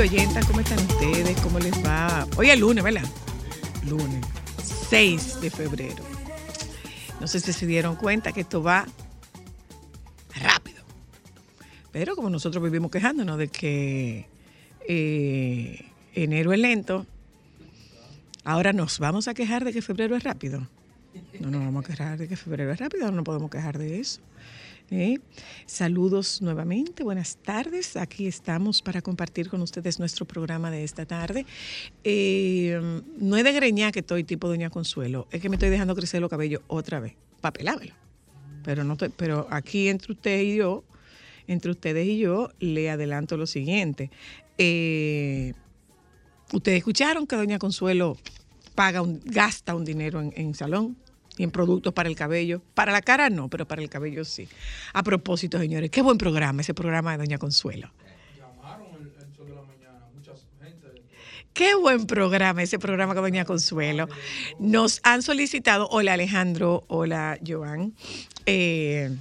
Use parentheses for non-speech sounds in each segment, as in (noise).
Oyentas, ¿cómo están ustedes? ¿Cómo les va? Hoy es lunes, ¿verdad? Lunes, 6 de febrero. No sé si se dieron cuenta que esto va rápido. Pero como nosotros vivimos quejándonos de que eh, enero es lento, ahora nos vamos a quejar de que febrero es rápido. No nos vamos a quejar de que febrero es rápido, no podemos quejar de eso. ¿eh? Saludos nuevamente, buenas tardes. Aquí estamos para compartir con ustedes nuestro programa de esta tarde. Eh, no es de greña que estoy tipo Doña Consuelo, es que me estoy dejando crecer los cabellos otra vez, para pelármelo. Pero, no estoy- pero aquí entre usted y yo, entre ustedes y yo, le adelanto lo siguiente. Eh, ustedes escucharon que Doña Consuelo paga un, gasta un dinero en salón y en productos para el cabello. Para la cara no, pero para el cabello sí. A propósito, señores, qué buen programa ese programa de Doña Consuelo. Qué buen programa, ese programa con Doña Consuelo. Nos han solicitado, hola Alejandro, hola Joan, eh,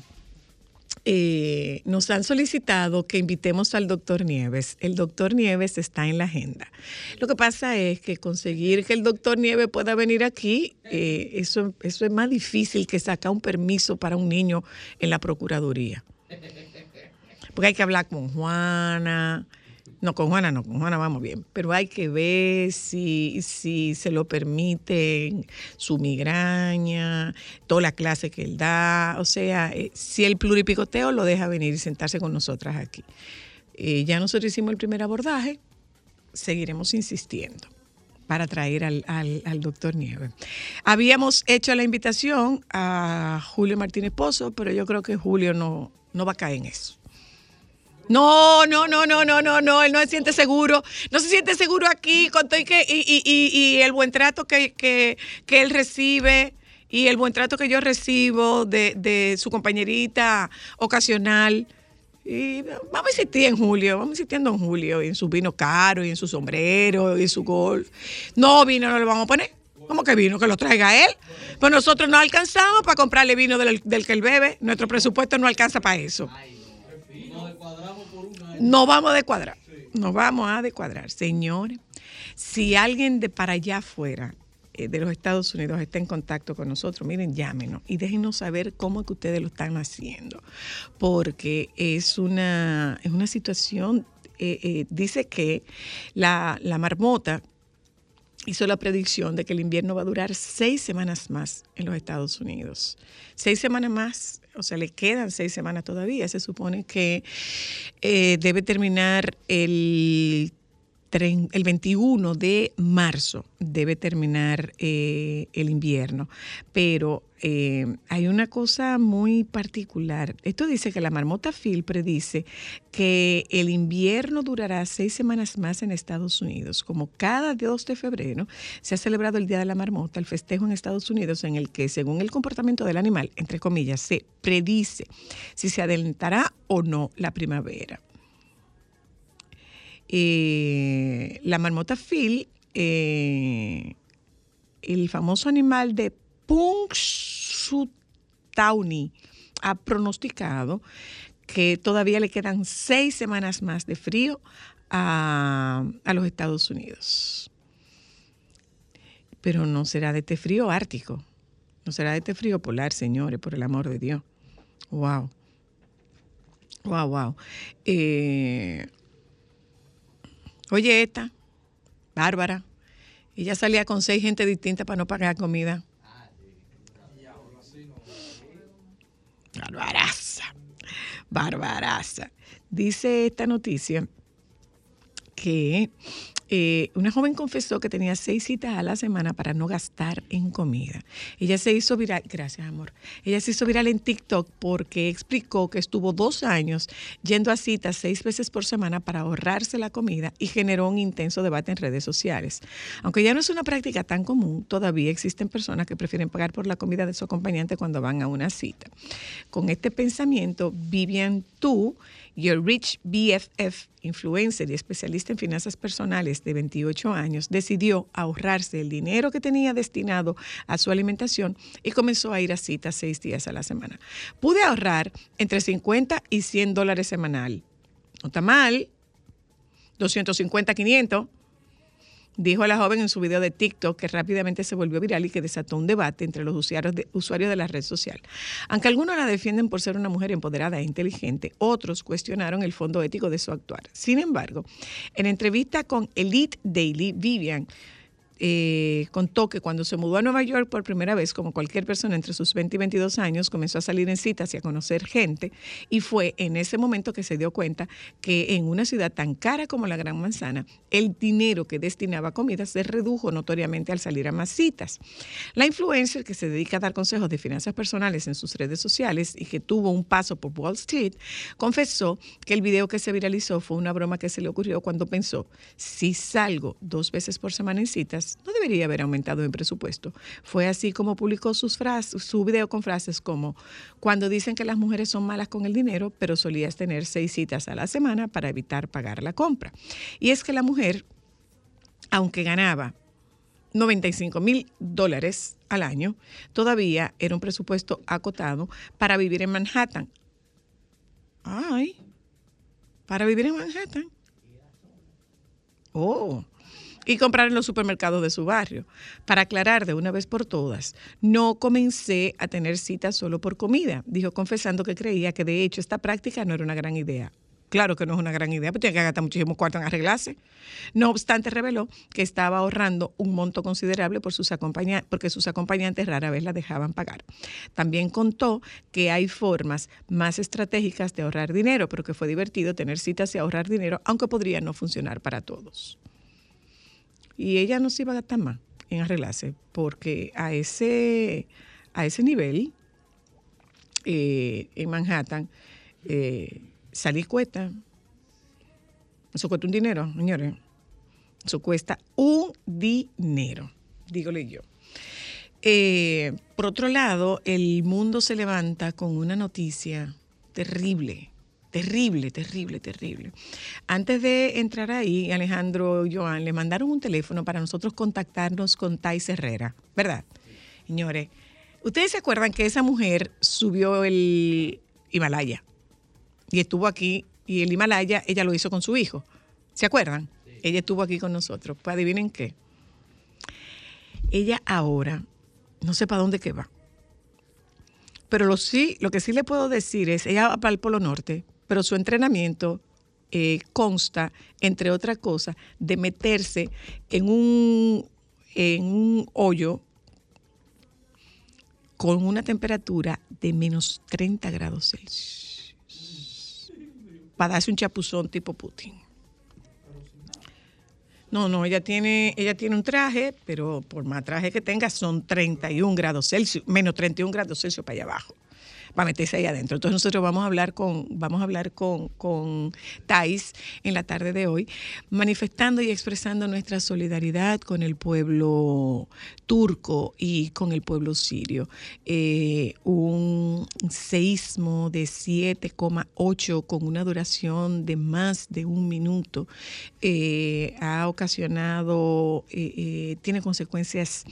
eh, nos han solicitado que invitemos al doctor Nieves. El doctor Nieves está en la agenda. Lo que pasa es que conseguir que el doctor Nieves pueda venir aquí, eh, eso, eso es más difícil que sacar un permiso para un niño en la Procuraduría. Porque hay que hablar con Juana. No, con Juana no, con Juana vamos bien. Pero hay que ver si, si se lo permiten su migraña, toda la clase que él da. O sea, eh, si el pluripicoteo lo deja venir y sentarse con nosotras aquí. Eh, ya nosotros hicimos el primer abordaje, seguiremos insistiendo para traer al, al- doctor Nieves. Habíamos hecho la invitación a Julio Martínez Pozo, pero yo creo que Julio no, no va a caer en eso. No, no, no, no, no, no, no, él no se siente seguro, no se siente seguro aquí con todo y, que, y, y- y- el buen trato que, que- que él recibe y el buen trato que yo recibo de, de su compañerita ocasional. Y vamos a insistir en Julio, vamos insistiendo en Julio, y en su vino caro, y en su sombrero, y en su golf. No, vino no le vamos a poner. ¿Cómo que vino? Que lo traiga él. Pues nosotros no alcanzamos para comprarle vino del, del que él bebe. Nuestro presupuesto no alcanza para eso. No vamos a descuadrar. Nos vamos a descuadrar. Señores, si alguien de para allá afuera eh, de los Estados Unidos está en contacto con nosotros, miren, llámenos y déjenos saber cómo es que ustedes lo están haciendo. Porque es una, es una situación, eh, eh, dice que la, la marmota hizo la predicción de que el invierno va a durar seis semanas más en los Estados Unidos. Seis semanas más, o sea, le quedan seis semanas todavía. Se supone que eh, debe terminar el el 21 de marzo debe terminar eh, el invierno, pero eh, hay una cosa muy particular. Esto dice que la marmota Phil predice que el invierno durará seis semanas más en Estados Unidos. Como cada 2 de febrero se ha celebrado el Día de la Marmota, el festejo en Estados Unidos en el que, según el comportamiento del animal, entre comillas, se predice si se adelantará o no la primavera. Eh, la marmota Phil, eh, el famoso animal de Punxsutawney, ha pronosticado que todavía le quedan seis semanas más de frío a, a los Estados Unidos. Pero no será de este frío ártico, no será de este frío polar, señores, por el amor de Dios. Wow. Wow, wow. Oye, esta, Bárbara, ella salía con seis gente distinta para no pagar comida. Barbaraza, barbaraza. Dice esta noticia que eh, una joven confesó que tenía seis citas a la semana para no gastar en comida. Ella se hizo viral, gracias amor, ella se hizo viral en TikTok porque explicó que estuvo dos años yendo a citas seis veces por semana para ahorrarse la comida y generó un intenso debate en redes sociales. Aunque ya no es una práctica tan común, todavía existen personas que prefieren pagar por la comida de su acompañante cuando van a una cita. Con este pensamiento, Vivian Tu, Your Rich BFF, influencer y especialista en finanzas personales de 28 años, decidió ahorrarse el dinero que tenía destinado a su alimentación y comenzó a ir a citas seis días a la semana. Pude ahorrar entre 50 y 100 dólares semanal. No está mal. 250, 500 dijo la joven en su video de TikTok que rápidamente se volvió viral y que desató un debate entre los usuarios de, usuarios de la red social. Aunque algunos la defienden por ser una mujer empoderada e inteligente, otros cuestionaron el fondo ético de su actuar. Sin embargo, en entrevista con Elite Daily, Vivian eh, contó que cuando se mudó a Nueva York por primera vez, como cualquier persona entre sus 20 y 22 años, comenzó a salir en citas y a conocer gente y fue en ese momento que se dio cuenta que en una ciudad tan cara como la Gran Manzana, el dinero que destinaba a comida se redujo notoriamente al salir a más citas. La influencer que se dedica a dar consejos de finanzas personales en sus redes sociales y que tuvo un paso por Wall Street, confesó que el video que se viralizó fue una broma que se le ocurrió cuando pensó, si salgo dos veces por semana en citas, no debería haber aumentado mi presupuesto. Fue así como publicó sus frases, su video con frases como, cuando dicen que las mujeres son malas con el dinero, pero solías tener seis citas a la semana para evitar pagar la compra. Y es que la mujer, aunque ganaba 95 mil dólares al año, todavía era un presupuesto acotado para vivir en Manhattan. Ay, para vivir en Manhattan. Oh, y comprar en los supermercados de su barrio. Para aclarar de una vez por todas, no comencé a tener citas solo por comida, dijo confesando que creía que de hecho esta práctica no era una gran idea. Claro que no es una gran idea, porque tiene que gastar muchísimo cuarto en arreglarse. No obstante, reveló que estaba ahorrando un monto considerable por sus porque sus acompañantes rara vez la dejaban pagar. También contó que hay formas más estratégicas de ahorrar dinero, pero que fue divertido tener citas y ahorrar dinero, aunque podría no funcionar para todos. Y ella no se iba a gastar más en arreglarse, porque a ese, a ese nivel, eh, en Manhattan, eh, salir cuesta. Eso cuesta un dinero, señores. Eso cuesta un dinero, dígole yo. Eh, por otro lado, el mundo se levanta con una noticia terrible, terrible, terrible, terrible. Antes de entrar ahí, Alejandro y Joan le mandaron un teléfono para nosotros contactarnos con Thais Herrera, ¿verdad? Señores, ustedes se acuerdan que esa mujer subió el Himalaya y estuvo aquí y el Himalaya ella lo hizo con su hijo. ¿Se acuerdan? Ella estuvo aquí con nosotros. Pues adivinen qué. Ella ahora no sé para dónde que va. Pero lo, sí, lo que sí le puedo decir es, ella va para el Polo Norte, pero su entrenamiento eh, consta, entre otras cosas, de meterse en un, en un hoyo con una temperatura de menos 30 grados Celsius para darse un chapuzón tipo Putin. No, no, ella tiene, ella tiene un traje, pero por más traje que tenga son 31 grados Celsius, menos 31 grados Celsius para allá abajo para meterse ahí adentro. Entonces nosotros vamos a hablar con, vamos a hablar con, con Thais en la tarde de hoy, manifestando y expresando nuestra solidaridad con el pueblo turco y con el pueblo sirio. Eh, un seísmo de 7,8 con una duración de más de un minuto eh, ha ocasionado, eh, tiene consecuencias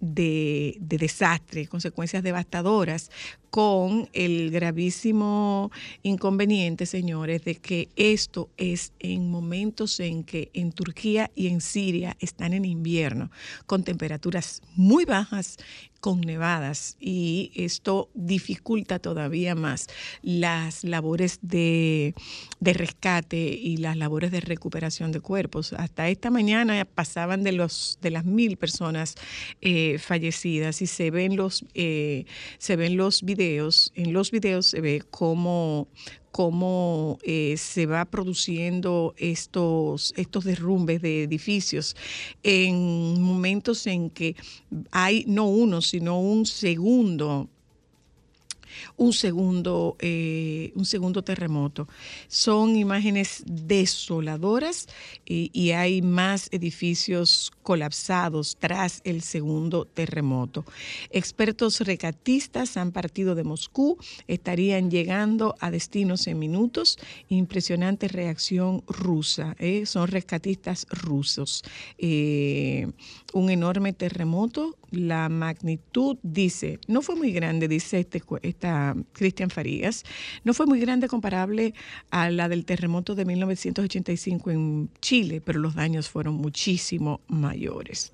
de, de desastre, consecuencias devastadoras, con el gravísimo inconveniente, señores, de que esto es en momentos en que en Turquía y en Siria están en invierno, con temperaturas muy bajas, con nevadas, y esto dificulta todavía más las labores de, rescate y las labores de recuperación de cuerpos. Hasta esta mañana pasaban de los de las mil personas eh, fallecidas y se ven los eh, se ven los videos. En los videos se ve cómo cómo eh, se va produciendo estos, estos derrumbes de edificios. En momentos en que hay no uno, sino un segundo un segundo, eh, un segundo terremoto. Son imágenes desoladoras y, y hay más edificios colapsados tras el segundo terremoto. Expertos recatistas han partido de Moscú, estarían llegando a destinos en minutos. Impresionante reacción rusa. ¿eh? Son rescatistas rusos. Eh, un enorme terremoto. La magnitud, dice, no fue muy grande, dice este, esta Cristian Farías, no fue muy grande comparable a la del terremoto de 1985 en Chile, pero los daños fueron muchísimo mayores.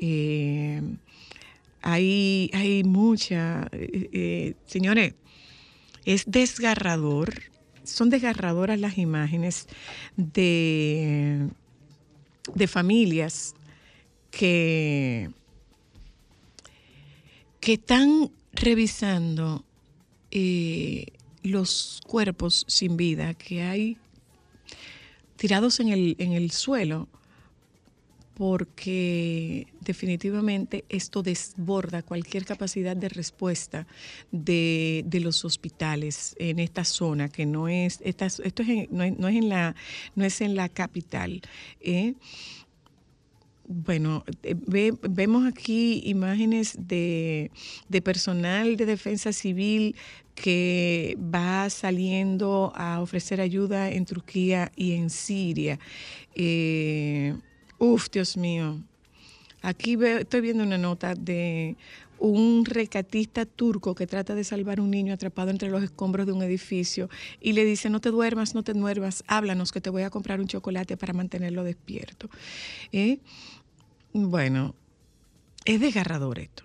Eh, hay, hay mucha, eh, eh, señores, es desgarrador, son desgarradoras las imágenes de, de familias que, que están revisando eh, los cuerpos sin vida que hay tirados en el, en el suelo porque definitivamente esto desborda cualquier capacidad de respuesta de, de los hospitales en esta zona que no es esta- esto es en- no, es, en la no es en la capital ¿eh? Bueno, eh, ve- vemos aquí imágenes de, de personal de defensa civil que va saliendo a ofrecer ayuda en Turquía y en Siria. Eh, uf, Dios mío. Aquí estoy viendo una nota de un recatista turco que trata de salvar a un niño atrapado entre los escombros de un edificio y le dice, no te duermas, no te duermas, háblanos que te voy a comprar un chocolate para mantenerlo despierto. ¿Eh? Bueno, es desgarrador esto.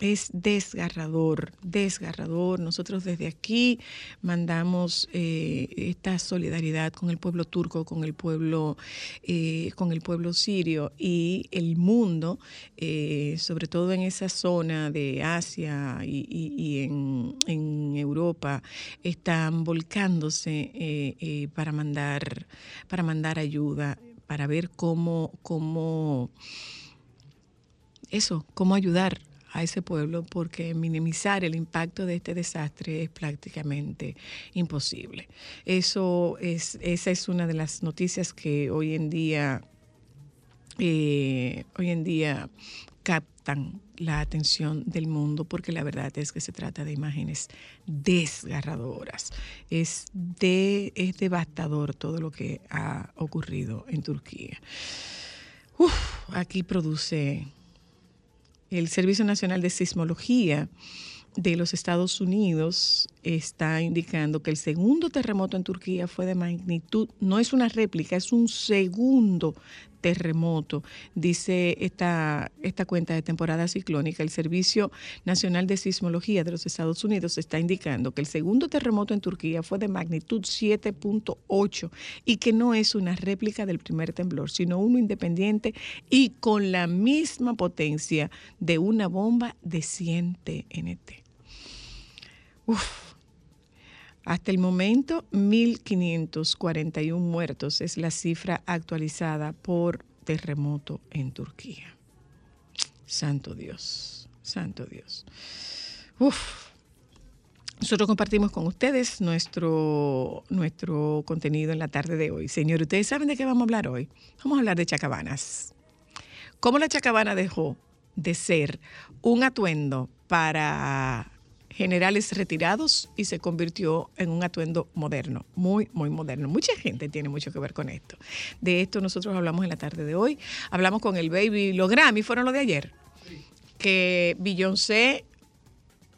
Es desgarrador, desgarrador. Nosotros desde aquí mandamos eh, esta solidaridad con el pueblo turco, con el pueblo, eh, con el pueblo sirio y el mundo, eh, sobre todo en esa zona de Asia y, en, en Europa, están volcándose para mandar, para mandar ayuda, para ver cómo, cómo eso, cómo ayudar a ese pueblo, porque minimizar el impacto de este desastre es prácticamente imposible. Eso es, esa es una de las noticias que hoy en día, eh, hoy en día captan la atención del mundo, porque la verdad es que se trata de imágenes desgarradoras. Es, de, es devastador todo lo que ha ocurrido en Turquía. Aquí produce el Servicio Nacional de Sismología de los Estados Unidos está indicando que el segundo terremoto en Turquía fue de magnitud, no es una réplica, es un segundo terremoto, dice esta, esta cuenta de temporada ciclónica. El Servicio Nacional de Sismología de los Estados Unidos está indicando que el segundo terremoto en Turquía fue de magnitud 7.8 y que no es una réplica del primer temblor, sino uno independiente y con la misma potencia de una bomba de 100 TNT. Hasta el momento, 1.541 muertos es la cifra actualizada por terremoto en Turquía. Santo Dios, santo Dios. Uf. Nosotros compartimos con ustedes nuestro, nuestro contenido en la tarde de hoy. Señor, ¿ustedes saben de qué vamos a hablar hoy? Vamos a hablar de chacabanas. ¿Cómo la chacabana dejó de ser un atuendo para generales retirados y se convirtió en un atuendo moderno, muy, muy moderno. Mucha gente tiene mucho que ver con esto. De esto nosotros hablamos en la tarde de hoy. Hablamos con el baby, los Grammy fueron los de ayer, que Beyoncé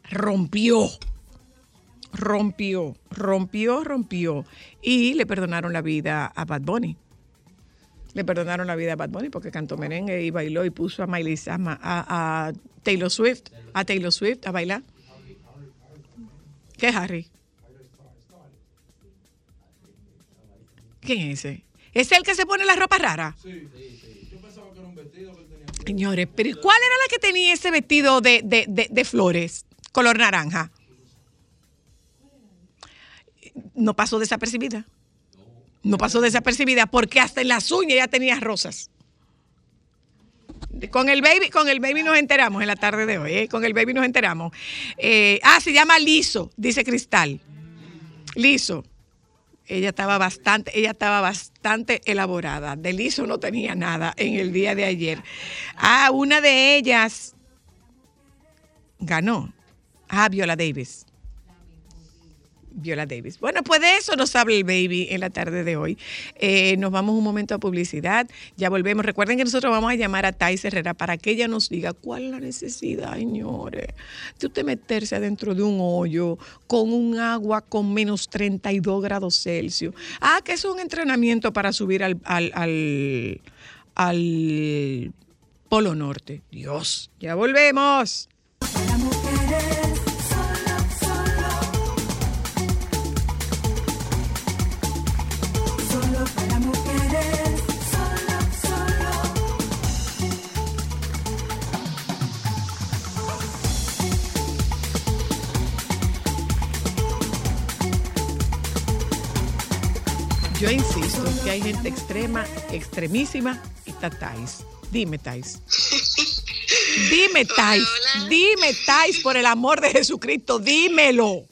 rompió, rompió, rompió, rompió y le perdonaron la vida a Bad Bunny. Le perdonaron la vida a Bad Bunny porque cantó merengue y bailó y puso a Miley a, a, a Taylor Swift, a Taylor Swift a bailar. ¿Qué es Harry? ¿Quién es ese? ¿Es el que se pone la ropa rara? Señores, pero ¿y ¿cuál era la que tenía ese vestido de, de- de- de flores, color naranja? No pasó desapercibida. No pasó desapercibida porque hasta en las uñas ya tenía rosas. Con el baby, con el baby nos enteramos en la tarde de hoy, ¿eh? con el baby nos enteramos. Eh, ah, se llama Liso, dice Cristal. Liso. Ella estaba bastante, ella estaba bastante elaborada. De liso no tenía nada en el día de ayer. Ah, una de ellas ganó. Ah, Viola Davis. Viola Davis. Bueno, pues de eso nos habla el baby en la tarde de hoy. Eh, nos vamos un momento a publicidad. Ya volvemos. Recuerden que nosotros vamos a llamar a Thais Herrera para que ella nos diga cuál es la necesidad, señores, de usted meterse adentro de un hoyo con un agua con menos 32 grados Celsius. Ah, que es un entrenamiento para subir al, al, al, al Polo Norte. Dios, ya volvemos. Yo insisto que hay gente extrema, extremísima y está Thais. Dime, Thais. Dime, (laughs) Thais. Dime, Thais, por el amor de Jesucristo, dímelo.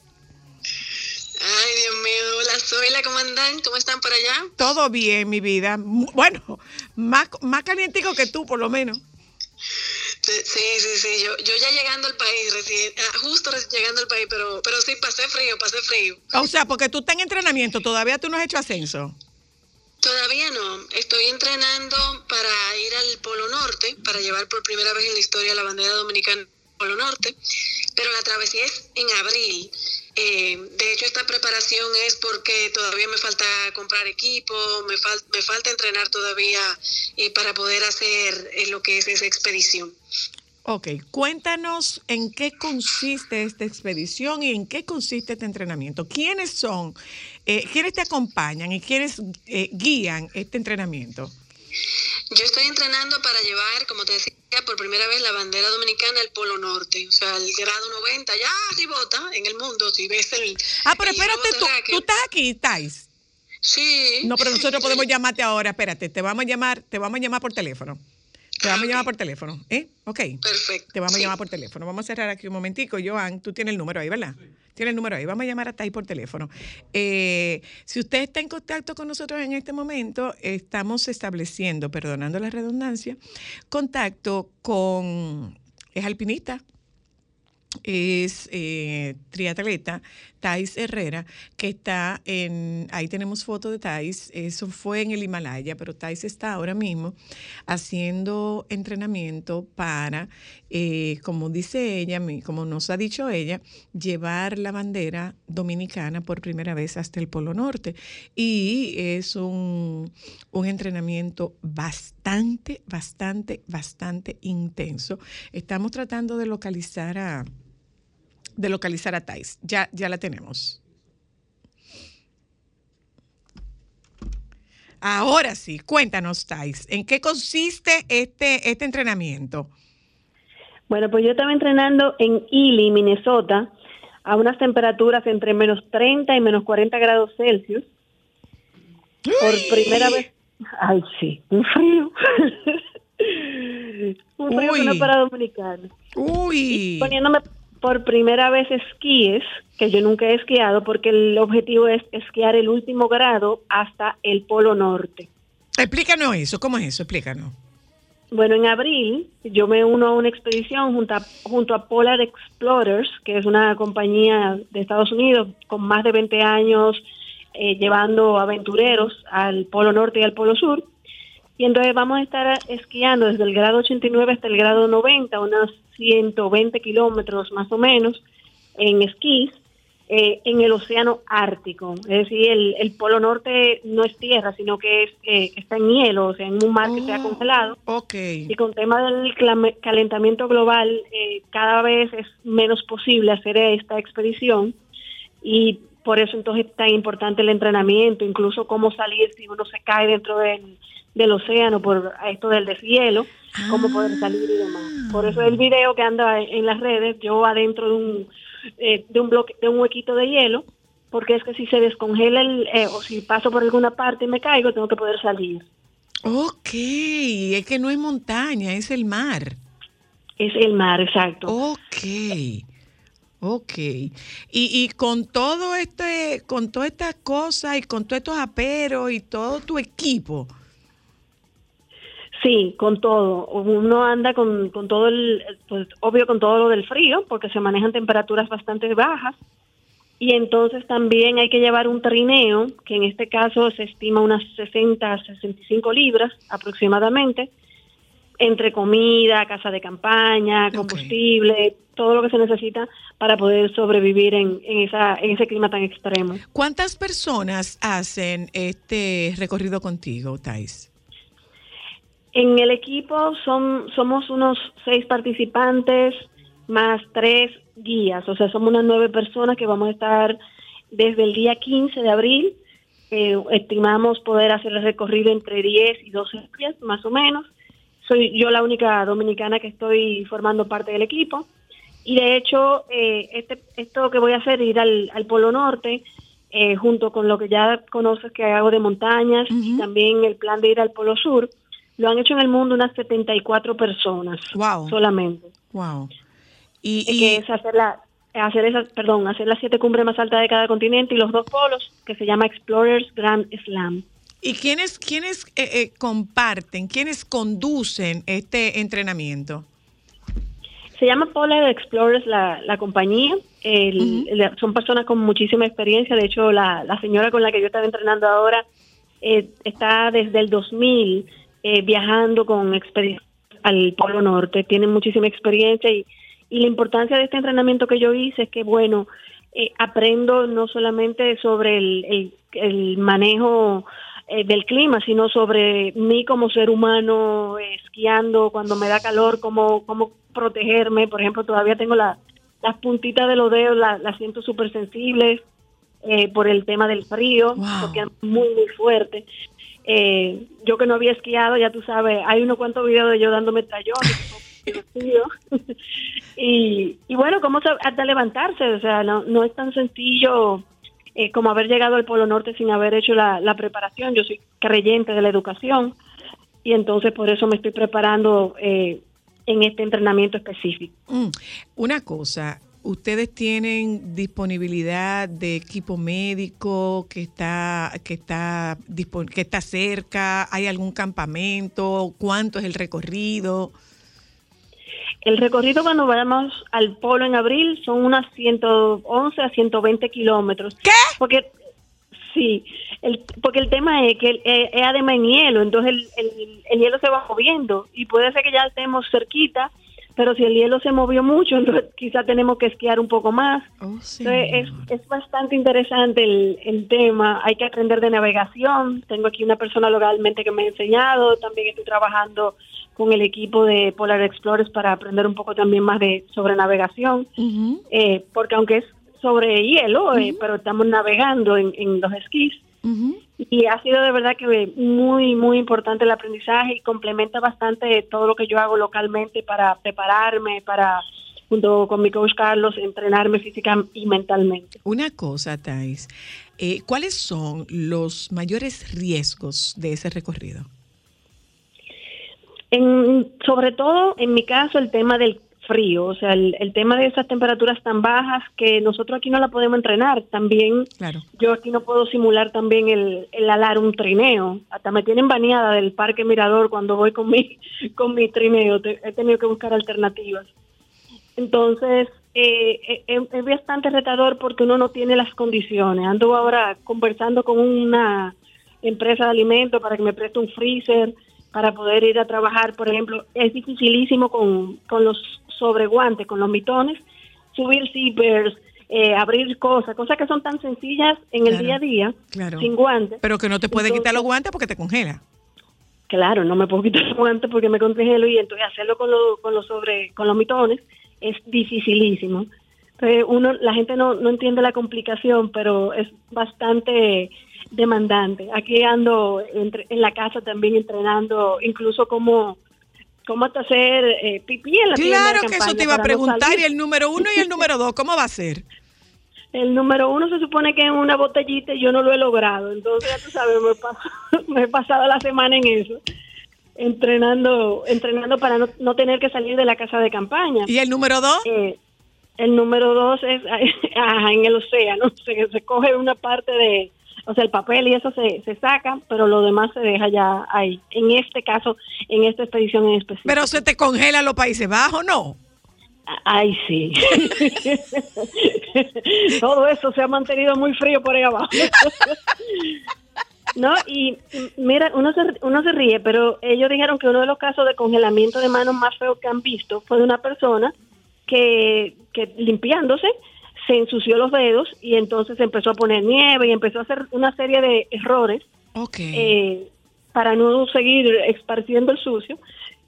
Ay, Dios mío. Hola, soy la comandante. ¿Cómo están por allá? Todo bien, mi vida. Bueno, más, más calientico que tú, por lo menos. Sí, sí, sí. Yo, yo ya llegando al país, recién, ah, justo llegando al país, pero, pero sí, pasé frío, pasé frío. O sea, porque tú estás en entrenamiento, todavía tú no has hecho ascenso. Todavía no. Estoy entrenando para ir al Polo Norte, para llevar por primera vez en la historia la bandera dominicana al Polo Norte, pero la travesía es en abril. Eh, de hecho, esta preparación es porque todavía me falta comprar equipo, me, fal- me falta entrenar todavía eh, para poder hacer eh, lo que es esa expedición. Ok, cuéntanos en qué consiste esta expedición y en qué consiste este entrenamiento. ¿Quiénes son? eh, ¿Quiénes te acompañan y quiénes eh, guían este entrenamiento? Yo estoy entrenando para llevar, como te decía, por primera vez la bandera dominicana al Polo Norte, o sea, el grado 90, ya arribota en el mundo, si ves el... Ah, pero el espérate, tú, tú estás aquí, Thais. Sí. No, pero nosotros podemos (laughs) llamarte ahora. Espérate, te vamos a llamar, te vamos a llamar por teléfono. Te vamos a llamar por teléfono, ¿eh? Ok. Perfecto. Te vamos a sí. llamar por teléfono. Vamos a cerrar aquí un momentico. Joan, tú tienes el número ahí, ¿verdad? Tienes el número ahí. Vamos a llamar a Tai por teléfono. Eh, si usted está en contacto con nosotros en este momento, estamos estableciendo, perdonando la redundancia, contacto con... Es alpinista, es eh, triatleta Thais Herrera, que está en, ahí tenemos foto de Thais, eso fue en el Himalaya, pero Thais está ahora mismo haciendo entrenamiento para, eh, como dice ella, como nos ha dicho ella, llevar la bandera dominicana por primera vez hasta el Polo Norte. Y es un, un entrenamiento bastante, bastante, bastante intenso. Estamos tratando de localizar a de localizar a Thais. Ya, ya la tenemos. Ahora sí, cuéntanos, Thais, ¿en qué consiste este, este entrenamiento? Bueno, pues yo estaba entrenando en Ely, Minnesota, a unas temperaturas entre menos 30 y menos 40 grados Celsius. Por primera vez. Ay, sí, un frío. (laughs) un frío que no Uy. para dominicano. Uy. Poniéndome por primera vez esquíes, que yo nunca he esquiado, porque el objetivo es esquiar el último grado hasta el Polo Norte. Explícanos eso, ¿cómo es eso? Explícanos. Bueno, en abril yo me uno a una expedición junto a, junto a Polar Explorers, que es una compañía de Estados Unidos con más de 20 años eh, llevando aventureros al Polo Norte y al Polo Sur. Y entonces vamos a estar esquiando desde el grado 89 hasta el grado 90, unos 120 kilómetros más o menos en esquís eh, en el océano Ártico. Es decir, el, el Polo Norte no es tierra, sino que es, eh, está en hielo, o sea, en un mar que se ha Oh, congelado. Ok. Y con tema del calentamiento global, eh, cada vez es menos posible hacer esta expedición y por eso entonces es tan importante el entrenamiento, incluso cómo salir si uno se cae dentro del, del océano por esto del deshielo, cómo poder salir y demás. Por eso el video que anda en las redes, yo adentro de un, eh, de un bloque, de un huequito de hielo, porque es que si se descongela el, eh, o si paso por alguna parte y me caigo, tengo que poder salir. Ok, es que no es montaña, es el mar. Es el mar, exacto. Ok, ok. Y, y con todo este, con todas estas cosas y con todos estos aperos y todo tu equipo, Sí, con todo. Uno anda con, con todo el, pues obvio con todo lo del frío, porque se manejan temperaturas bastante bajas. Y entonces también hay que llevar un trineo, que en este caso se estima unas 60, 65 libras aproximadamente, entre comida, casa de campaña, combustible, todo lo que se necesita para poder sobrevivir en, en, esa, en ese clima tan extremo. ¿cuántas personas hacen este recorrido contigo, Thais? En el equipo son somos unos seis participantes más tres guías, o sea, somos unas nueve personas que vamos a estar desde el día 15 de abril. Eh, estimamos poder hacer el recorrido entre 10 y 12 días, más o menos. Soy yo la única dominicana que estoy formando parte del equipo. Y de hecho, eh, este, esto que voy a hacer, ir al, al Polo Norte, eh, junto con lo que ya conoces que hago de montañas y también el plan de ir al Polo Sur, lo han hecho en el mundo unas 74 personas Wow. solamente. Wow. Y, Que es hacer la, hacer esas, perdón, hacer las siete cumbres más altas de cada continente y los dos polos, que se llama Explorers Grand Slam. ¿Y quiénes, quiénes eh, eh, comparten, quiénes conducen este entrenamiento? Se llama Polar Explorers la, la compañía. El- son personas con muchísima experiencia. De hecho, la, la señora con la que yo estaba entrenando ahora eh, está desde el 2000 eh, viajando con expediciones al Polo Norte. Tiene muchísima experiencia y, y la importancia de este entrenamiento que yo hice es que, bueno, eh, aprendo no solamente sobre el, el- el manejo eh, del clima, sino sobre mí como ser humano eh, esquiando cuando me da calor, cómo, cómo protegerme. Por ejemplo, todavía tengo la- las puntitas de los dedos, la- las siento súper sensibles por el tema del frío, Wow. porque es muy, muy fuerte. Eh, yo que no había esquiado, ya tú sabes, hay unos cuantos videos de yo dándome tallones, (laughs) (laughs) y, y bueno, cómo se- hasta levantarse, o sea, no, no es tan sencillo eh, como haber llegado al Polo Norte sin haber hecho la, la preparación. Yo soy creyente de la educación y entonces por eso me estoy preparando eh, en este entrenamiento específico. Mm, Una cosa, ¿ustedes tienen disponibilidad de equipo médico que está, que está, que está cerca? ¿Hay algún campamento? ¿Cuánto es el recorrido? El recorrido cuando vayamos al polo en abril son unas 111 a 120 kilómetros. ¿Qué? Porque sí, el, porque el tema es que eh, es además en hielo, entonces el, el- el hielo se va moviendo y puede ser que ya estemos cerquita, pero si el hielo se movió mucho, (laughs) entonces quizá tenemos que esquiar un poco más. Oh, Entonces, es, es bastante interesante el, el tema. Hay que aprender de navegación. Tengo aquí una persona localmente que me ha enseñado. También estoy trabajando con el equipo de Polar Explorers para aprender un poco también más de sobre navegación. Eh, porque aunque es sobre hielo, eh, pero estamos navegando en, en los esquís. Y ha sido de verdad que muy, muy importante el aprendizaje y complementa bastante todo lo que yo hago localmente para prepararme, para junto con mi coach Carlos, entrenarme física y mentalmente. Una cosa, Thais, eh, ¿cuáles son los mayores riesgos de ese recorrido? En, sobre todo, en mi caso, el tema del frío, o sea, el, el tema de esas temperaturas tan bajas que nosotros aquí no la podemos entrenar. También Claro. yo aquí no puedo simular también el, el alar un trineo. Hasta me tienen baneada del Parque Mirador cuando voy con mi, (laughs) con mi trineo. Te- he tenido que buscar alternativas. Entonces, eh, eh, eh, es bastante retador porque uno no tiene las condiciones. Ando ahora conversando con una empresa de alimentos para que me preste un freezer para poder ir a trabajar. Por ejemplo, es dificilísimo con, con los sobreguantes, con los mitones, subir zippers, eh, abrir cosas, cosas que son tan sencillas en el día a día, claro. sin guantes. Pero que no te puede quitar los guantes porque te congela. Claro, no me puedo quitar los guantes porque me congelo y entonces hacerlo con, los con los sobre con los mitones es dificilísimo. Entonces uno, la gente no, no entiende la complicación, pero es bastante demandante. Aquí ando entre- en la casa también entrenando, incluso como cómo hasta hacer eh, pipí en la tienda Claro de que eso te iba a no preguntar. y el número uno y el (laughs) número dos, ¿cómo va a ser? El número uno se supone que es una botellita y yo no lo he logrado. Entonces, ya tú sabes, me he, pas- (laughs) me he pasado la semana en eso, entrenando entrenando para no, no tener que salir de la casa de campaña. ¿Y el número dos? Eh, el número dos es (laughs) ajá, en el océano. Se, se coge una parte de, o sea, el papel y eso se, se saca, pero lo demás se deja ya ahí. En este caso, en esta expedición en específico. Pero se te congela los Países Bajos, ¿no? Ay, sí. (laughs) Todo eso se ha mantenido muy frío por ahí abajo. (laughs) No, y mira, uno se, uno se ríe, pero ellos dijeron que uno de los casos de congelamiento de manos más feos que han visto fue de una persona que, que limpiándose se ensució los dedos y entonces empezó a poner nieve y empezó a hacer una serie de errores eh, para no seguir esparciendo el sucio.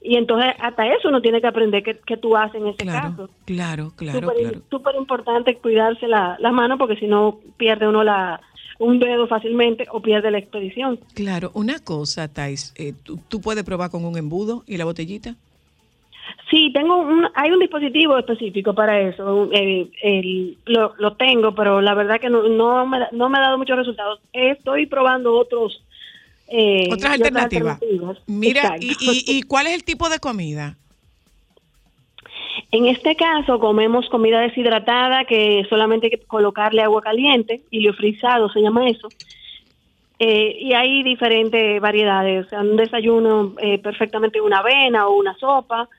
Y entonces hasta eso uno tiene que aprender qué, qué tú haces en ese claro, caso. claro, claro, Súper claro. súper importante cuidarse la, la mano porque si no pierde uno la un dedo fácilmente o pierde la expedición. Claro, una cosa, Thais, eh, ¿tú, tú puedes probar con un embudo y la botellita? Sí, tengo un, hay un dispositivo específico para eso. el- lo, lo tengo, pero la verdad que no, no, me, no me ha dado muchos resultados. Estoy probando otros. eh, y Otras alternativas. alternativas. Mira, y, y, ¿y cuál es el tipo de comida? En este caso comemos comida deshidratada que solamente hay que colocarle agua caliente, frisado se llama eso. Eh, y hay diferentes variedades, o sea, un desayuno eh, perfectamente una avena o una sopa.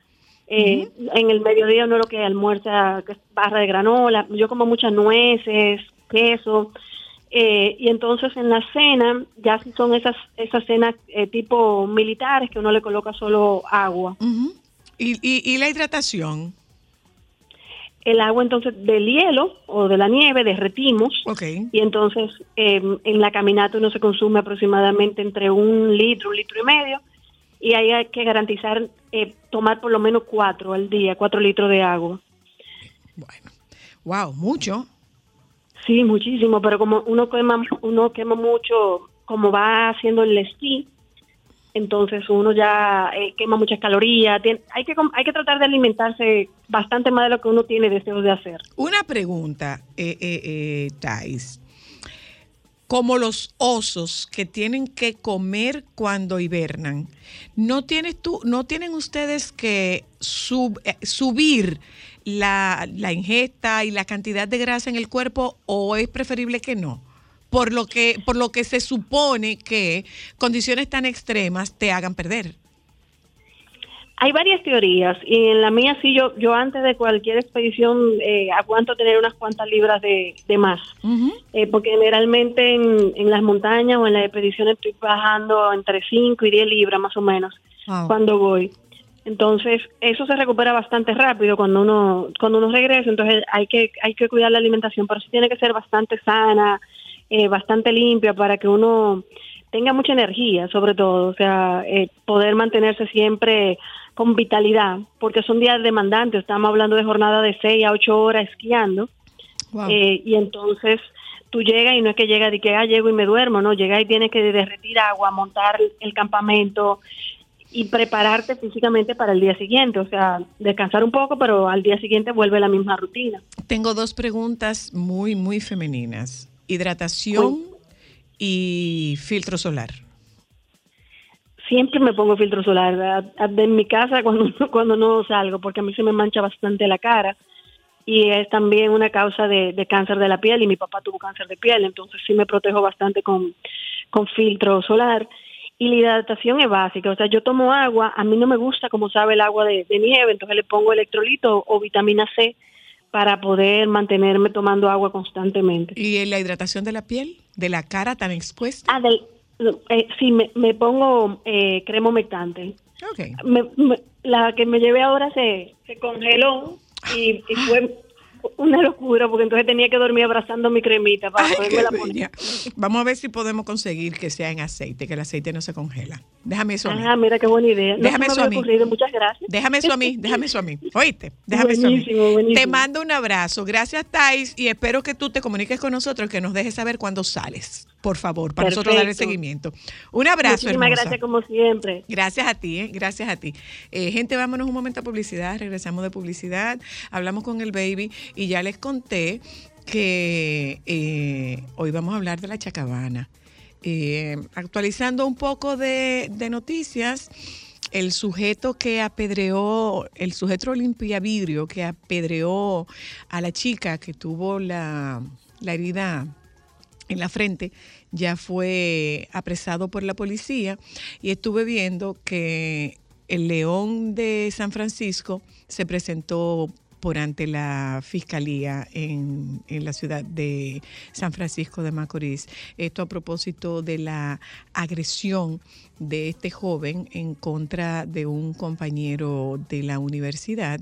Eh, En el mediodía uno lo que almuerza que es barra de granola, yo como muchas nueces, queso. Eh, y entonces en la cena, ya si son esas, esas cenas eh, tipo militares que uno le coloca solo agua. Y, y, y la hidratación. el agua entonces del hielo o de la nieve derretimos y entonces eh, en la caminata uno se consume aproximadamente entre un litro, un litro y medio y hay que garantizar eh, tomar por lo menos cuatro al día, cuatro litros de agua. Bueno. Wow, mucho. Sí, muchísimo, pero como uno quema, uno quema mucho, como va haciendo el esquí, entonces uno ya eh, quema muchas calorías. Hay que hay que tratar de alimentarse bastante más de lo que uno tiene deseos de hacer. Una pregunta, eh, eh, eh, Thais. Como los osos que tienen que comer cuando hibernan, ¿no tienes tú, no tienen ustedes que eh, subir la, la ingesta y la cantidad de grasa en el cuerpo o es preferible que no? Por lo que, por lo que se supone que condiciones tan extremas te hagan perder. Hay varias teorías y en la mía sí yo yo antes de cualquier expedición eh, aguanto tener unas cuantas libras de, de más, Eh, porque generalmente en, en las montañas o en las expediciones estoy bajando entre 5 y 10 libras más o menos Wow. cuando voy. Entonces eso se recupera bastante rápido cuando uno cuando uno regresa, entonces hay que hay que cuidar la alimentación, pero sí tiene que ser bastante sana, eh, bastante limpia para que uno tenga mucha energía, sobre todo, o sea, eh, poder mantenerse siempre con vitalidad, porque son días demandantes, estamos hablando de jornada de 6 a 8 horas esquiando, Wow. eh, y entonces tú llegas y no es que llega de que ah, llego y me duermo, no, llega y tienes que derretir agua, montar el campamento, y prepararte físicamente para el día siguiente. O sea, descansar un poco, pero al día siguiente vuelve la misma rutina. Tengo dos preguntas muy, muy femeninas. Hidratación y filtro solar. Siempre me pongo filtro solar ¿verdad? en mi casa cuando, (laughs) cuando no salgo, porque a mí se me mancha bastante la cara y es también una causa de, de cáncer de la piel y mi papá tuvo cáncer de piel, entonces sí me protejo bastante con, con filtro solar. Y la hidratación es básica, o sea, yo tomo agua, a mí no me gusta como sabe el agua de, de nieve, entonces le pongo electrolito o vitamina C para poder mantenerme tomando agua constantemente. ¿Y en la hidratación de la piel? ¿De la cara tan expuesta? Ah, del, eh, sí, me, me pongo eh, crema humectante. Ok. Me- me- la que me llevé ahora se, se congeló y, y fue una locura porque entonces tenía que dormir abrazando mi cremita para Ay, poderme la poner. Vamos a ver si podemos conseguir que sea en aceite, que el aceite no se congela. Déjame eso a mí. Ah, mira qué buena idea. No Déjame eso a mí. ocurrido. Muchas gracias. Déjame eso a mí, déjame eso a mí. (laughs) Oíste, déjame eso a mí. buenísimo. Te mando un abrazo. Gracias, Thais, y espero que tú te comuniques con nosotros, que nos dejes saber cuándo sales, por favor, para nosotros darle seguimiento. Un abrazo, Muchísimas hermosa. gracias como siempre. Gracias a ti, ¿eh? gracias a ti. Eh, gente, vámonos un momento a publicidad, regresamos de publicidad, hablamos con el baby y ya les conté que eh, hoy vamos a hablar de la chacabana. Eh, actualizando un poco de, noticias, el sujeto que apedreó, el sujeto Olimpia Vidrio que apedreó a la chica que tuvo la, la herida en la frente, ya fue apresado por la policía. Y estuve viendo que el León de San Francisco se presentó por ante la fiscalía en, en la ciudad de San Francisco de Macorís. Esto a propósito de la agresión de este joven en contra de un compañero de la universidad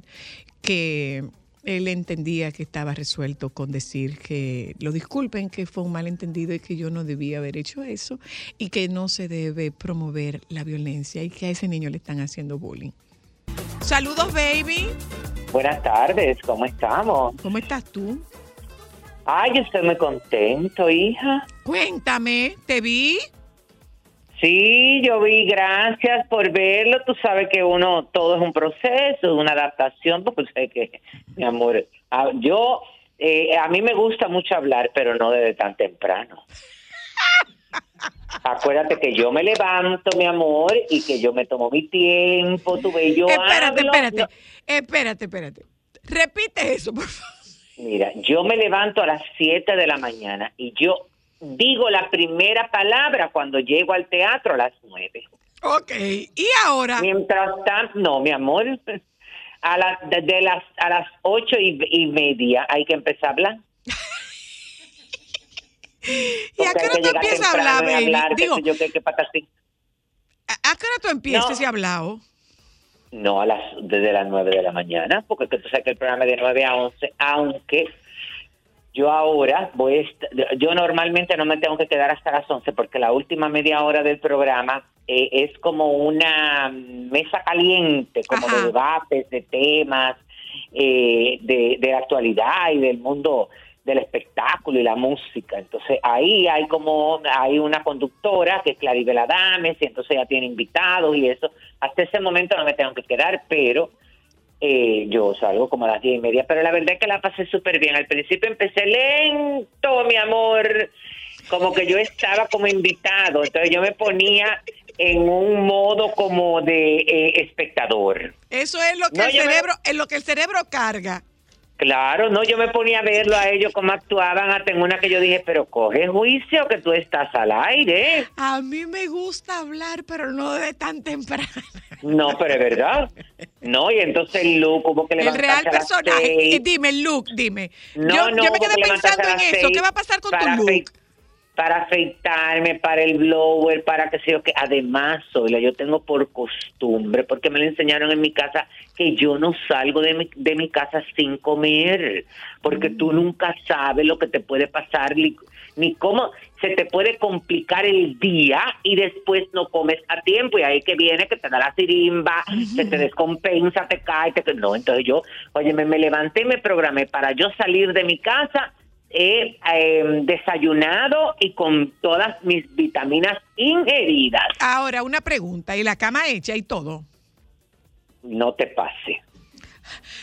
que él entendía que estaba resuelto con decir que lo disculpen, que fue un malentendido y que yo no debía haber hecho eso y que no se debe promover la violencia y que a ese niño le están haciendo bullying. Saludos, baby. Buenas tardes, ¿cómo estamos? ¿Cómo estás tú? Ay, yo estoy muy contento, hija. Cuéntame, ¿te vi? Sí, yo vi, gracias por verlo. Tú sabes que uno, todo es un proceso, una adaptación, porque sé que, mi amor, yo, eh, a mí me gusta mucho hablar, pero no desde tan temprano. (laughs) Acuérdate que yo me levanto, mi amor, y que yo me tomo mi tiempo, ves, yo espérate, hablo, espérate, no- espérate, espérate. Repite eso, por favor. Mira, yo me levanto a las 7 de la mañana y yo digo la primera palabra cuando llego al teatro a las 9. Ok, y ahora, Mientras tanto, no, mi amor, a las de las a las ocho y, y media hay que empezar a hablar. (laughs) ¿y a qué hora que tú empiezas a hablar, y baby? hablar, Digo, yo qué, qué patasín. ¿a qué hora tú empiezas No. ese hablado? No, a las desde las 9 de la mañana, porque que tú sabes que el programa es de 9 a 11, aunque yo ahora voy yo normalmente no me tengo que quedar hasta las 11 porque la última media hora del programa eh, es como una mesa caliente, como Ajá. de debates, de temas, eh, de, de la actualidad y del mundo del espectáculo y la música. Entonces ahí hay como, hay una conductora que es Claribel Adames y entonces ella tiene invitados y eso. Hasta ese momento no me tengo que quedar, pero eh, yo salgo como a las diez y media, pero la verdad es que la pasé súper bien. Al principio empecé lento, mi amor, como que yo estaba como invitado, entonces yo me ponía en un modo como de eh, espectador. Eso es lo que No, el me- cerebro, es lo que el cerebro carga. Claro, no, yo me ponía a verlo a ellos cómo actuaban, hasta en una que yo dije, pero coge juicio que tú estás al aire. A mí me gusta hablar, pero no de tan temprano. No, pero es verdad. No, y entonces el look hubo que El levantarse real a las personaje. seis. Dime, Luke, dime. No, yo, no, yo me quedé pensando en eso. ¿Qué va a pasar con tu look? Para afeitarme, para el blower, para que sé yo que además, Zoila, yo tengo por costumbre, porque me lo enseñaron en mi casa, que yo no salgo de mi, de mi casa sin comer, porque Mm. tú nunca sabes lo que te puede pasar, ni, ni cómo se te puede complicar el día y después no comes a tiempo. Y ahí que viene que te da la sirimba, se te descompensa, te cae, te... no, entonces yo, oye, me, me levanté y me programé para yo salir de mi casa he eh, desayunado y con todas mis vitaminas ingeridas. Ahora, una pregunta, ¿y la cama hecha y todo? No te pase.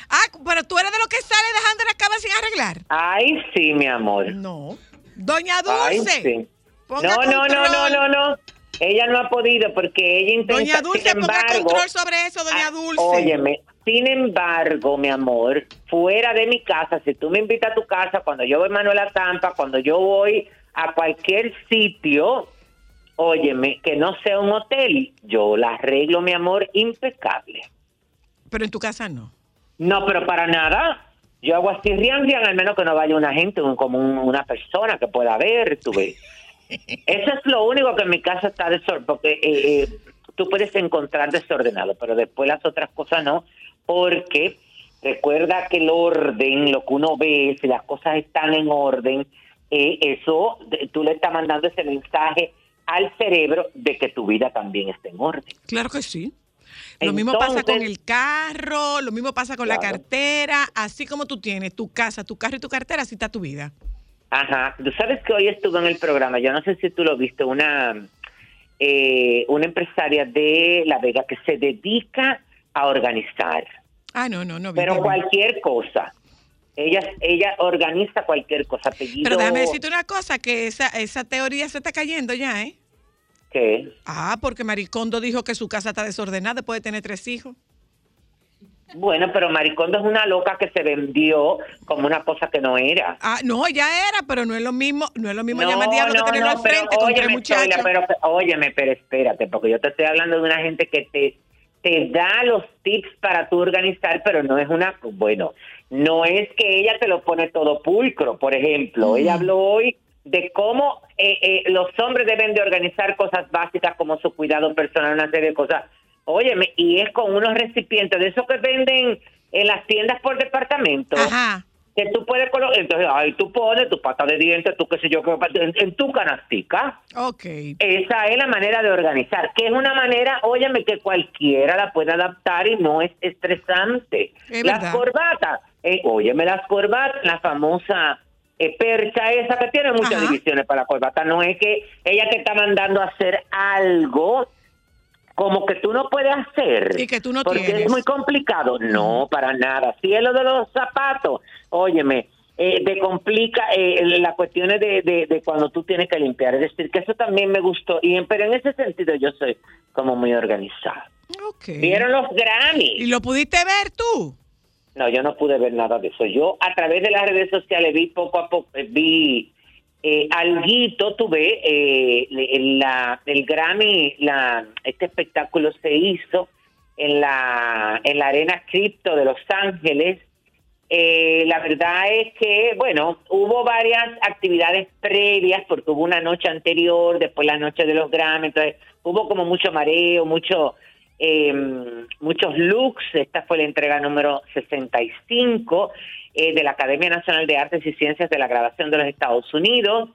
Ah, pero tú eres de los que sale dejando la cama sin arreglar. Ay, sí, mi amor. No. Doña Ay, Dulce. sí. ponga No, no, no, no, no, no. Ella no ha podido porque ella intenta. Doña Dulce, sin ponga embargo, control sobre eso, doña ah, Dulce. Óyeme, sin embargo, mi amor, fuera de mi casa, si tú me invitas a tu casa, cuando yo voy a Manuela Tampa, cuando yo voy a cualquier sitio, óyeme, que no sea un hotel, yo la arreglo, mi amor, impecable. Pero en tu casa no. No, pero para nada. Yo hago así, rian, rian, al menos que no vaya una gente, un- como un- una persona que pueda ver, tú ves. (laughs) Eso es lo único que en mi casa está desordenado, porque eh, eh, tú puedes encontrar desordenado, pero después las otras cosas no, porque recuerda que el orden, lo que uno ve, si las cosas están en orden, eh, eso tú le estás mandando ese mensaje al cerebro de que tu vida también está en orden. Claro que sí. Lo mismo pasa con el carro, lo mismo pasa con la cartera, así como tú tienes tu casa, tu carro y tu cartera, así está tu vida. Ajá, tú sabes que hoy estuve en el programa, yo no sé si tú lo viste, una, eh, una empresaria de La Vega que se dedica a organizar, Ah, no, no, no. pero cualquier cosa. Ella, ella organiza cualquier cosa, apellido... Pero déjame decirte una cosa, que esa, esa teoría se está cayendo ya, ¿eh? ¿Qué? Ah, porque Maricondo dijo que su casa está desordenada después de tener tres hijos. Bueno, pero Maricondo es una loca que se vendió como una cosa que no era. Ah, no, ya era, pero no es lo mismo, no es lo mismo llamar diablo que tenerlo al pero frente con tres muchachos. Zoila, pero, óyeme, pero espérate, porque yo te estoy hablando de una gente que te, te da los tips para tú organizar, pero no es una, bueno, no es que ella te lo pone todo pulcro, por ejemplo. Ella habló hoy de cómo eh, eh, los hombres deben de organizar cosas básicas como su cuidado personal, una serie de cosas. Óyeme, y es con unos recipientes de esos que venden en las tiendas por departamento Ajá. Que tú puedes colocar, entonces ahí tú pones tu pata de dientes, tú qué sé yo, en, en tu canastica. Ok. Esa es la manera de organizar, que es una manera, óyeme, que cualquiera la puede adaptar y no es estresante. Es las verdad. corbatas, eh, óyeme, las corbatas, la famosa eh, percha esa que tiene muchas Ajá. divisiones para la corbata, no es que ella te está mandando a hacer algo como que tú no puedes hacer. Y que tú no porque tienes. es muy complicado. No, para nada. Si es lo de los zapatos, óyeme, eh, te complica eh, las cuestiones de, de, de cuando tú tienes que limpiar. Es decir, que eso también me gustó. Y en, pero en ese sentido yo soy como muy organizada. Ok. ¿Vieron los Grammy? ¿Y lo pudiste ver tú? No, yo no pude ver nada de eso. Yo a través de las redes sociales vi poco a poco, eh, vi eh, alguito, tuve eh, la, el Grammy, la, este espectáculo se hizo en la, en la arena cripto de Los Ángeles. Eh, la verdad es que, bueno, hubo varias actividades previas porque hubo una noche anterior, después la noche de los Grammy, entonces hubo como mucho mareo, mucho eh, muchos looks. Esta fue la entrega número 65 eh, de la Academia Nacional de Artes y Ciencias de la Grabación de los Estados Unidos.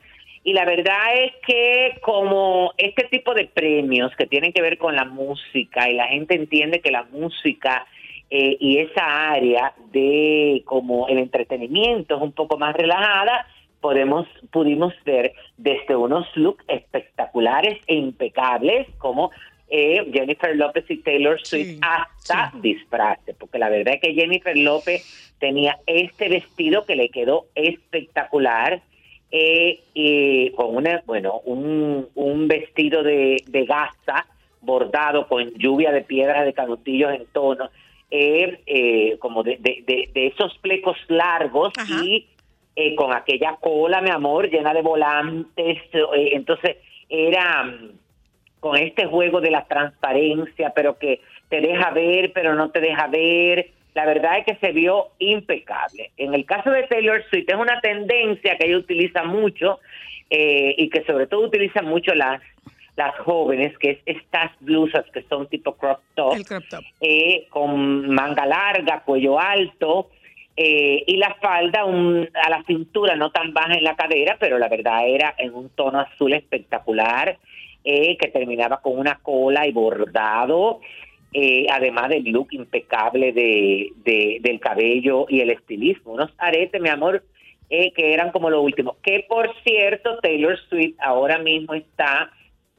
Y la verdad es que como este tipo de premios que tienen que ver con la música y la gente entiende que la música eh, y esa área de como el entretenimiento es un poco más relajada, podemos pudimos ver desde unos looks espectaculares e impecables como eh, Jennifer López y Taylor Swift Sí, hasta sí. disfraces, porque la verdad es que Jennifer López tenía este vestido que le quedó espectacular eh, y con una, bueno, un, un vestido de, de gasa bordado con lluvia de piedras de canutillos en tono, eh, eh, como de, de, de- de esos flecos largos Ajá. y eh, con aquella cola, mi amor, llena de volantes. eh, entonces era mm, con este juego de la transparencia, pero que te deja ver, pero no te deja ver. La verdad es que se vio impecable. En el caso de Taylor Swift es una tendencia que ella utiliza mucho eh, y que sobre todo utiliza mucho las las jóvenes, que es estas blusas que son tipo crop top, crop top. eh, con manga larga, cuello alto, eh, y la falda un- a la cintura, no tan baja en la cadera, pero la verdad era en un tono azul espectacular, eh, que terminaba con una cola y bordado, eh, además del look impecable de, de- del cabello y el estilismo. Unos aretes, mi amor, eh, que eran como lo último. Que por cierto, Taylor Swift ahora mismo está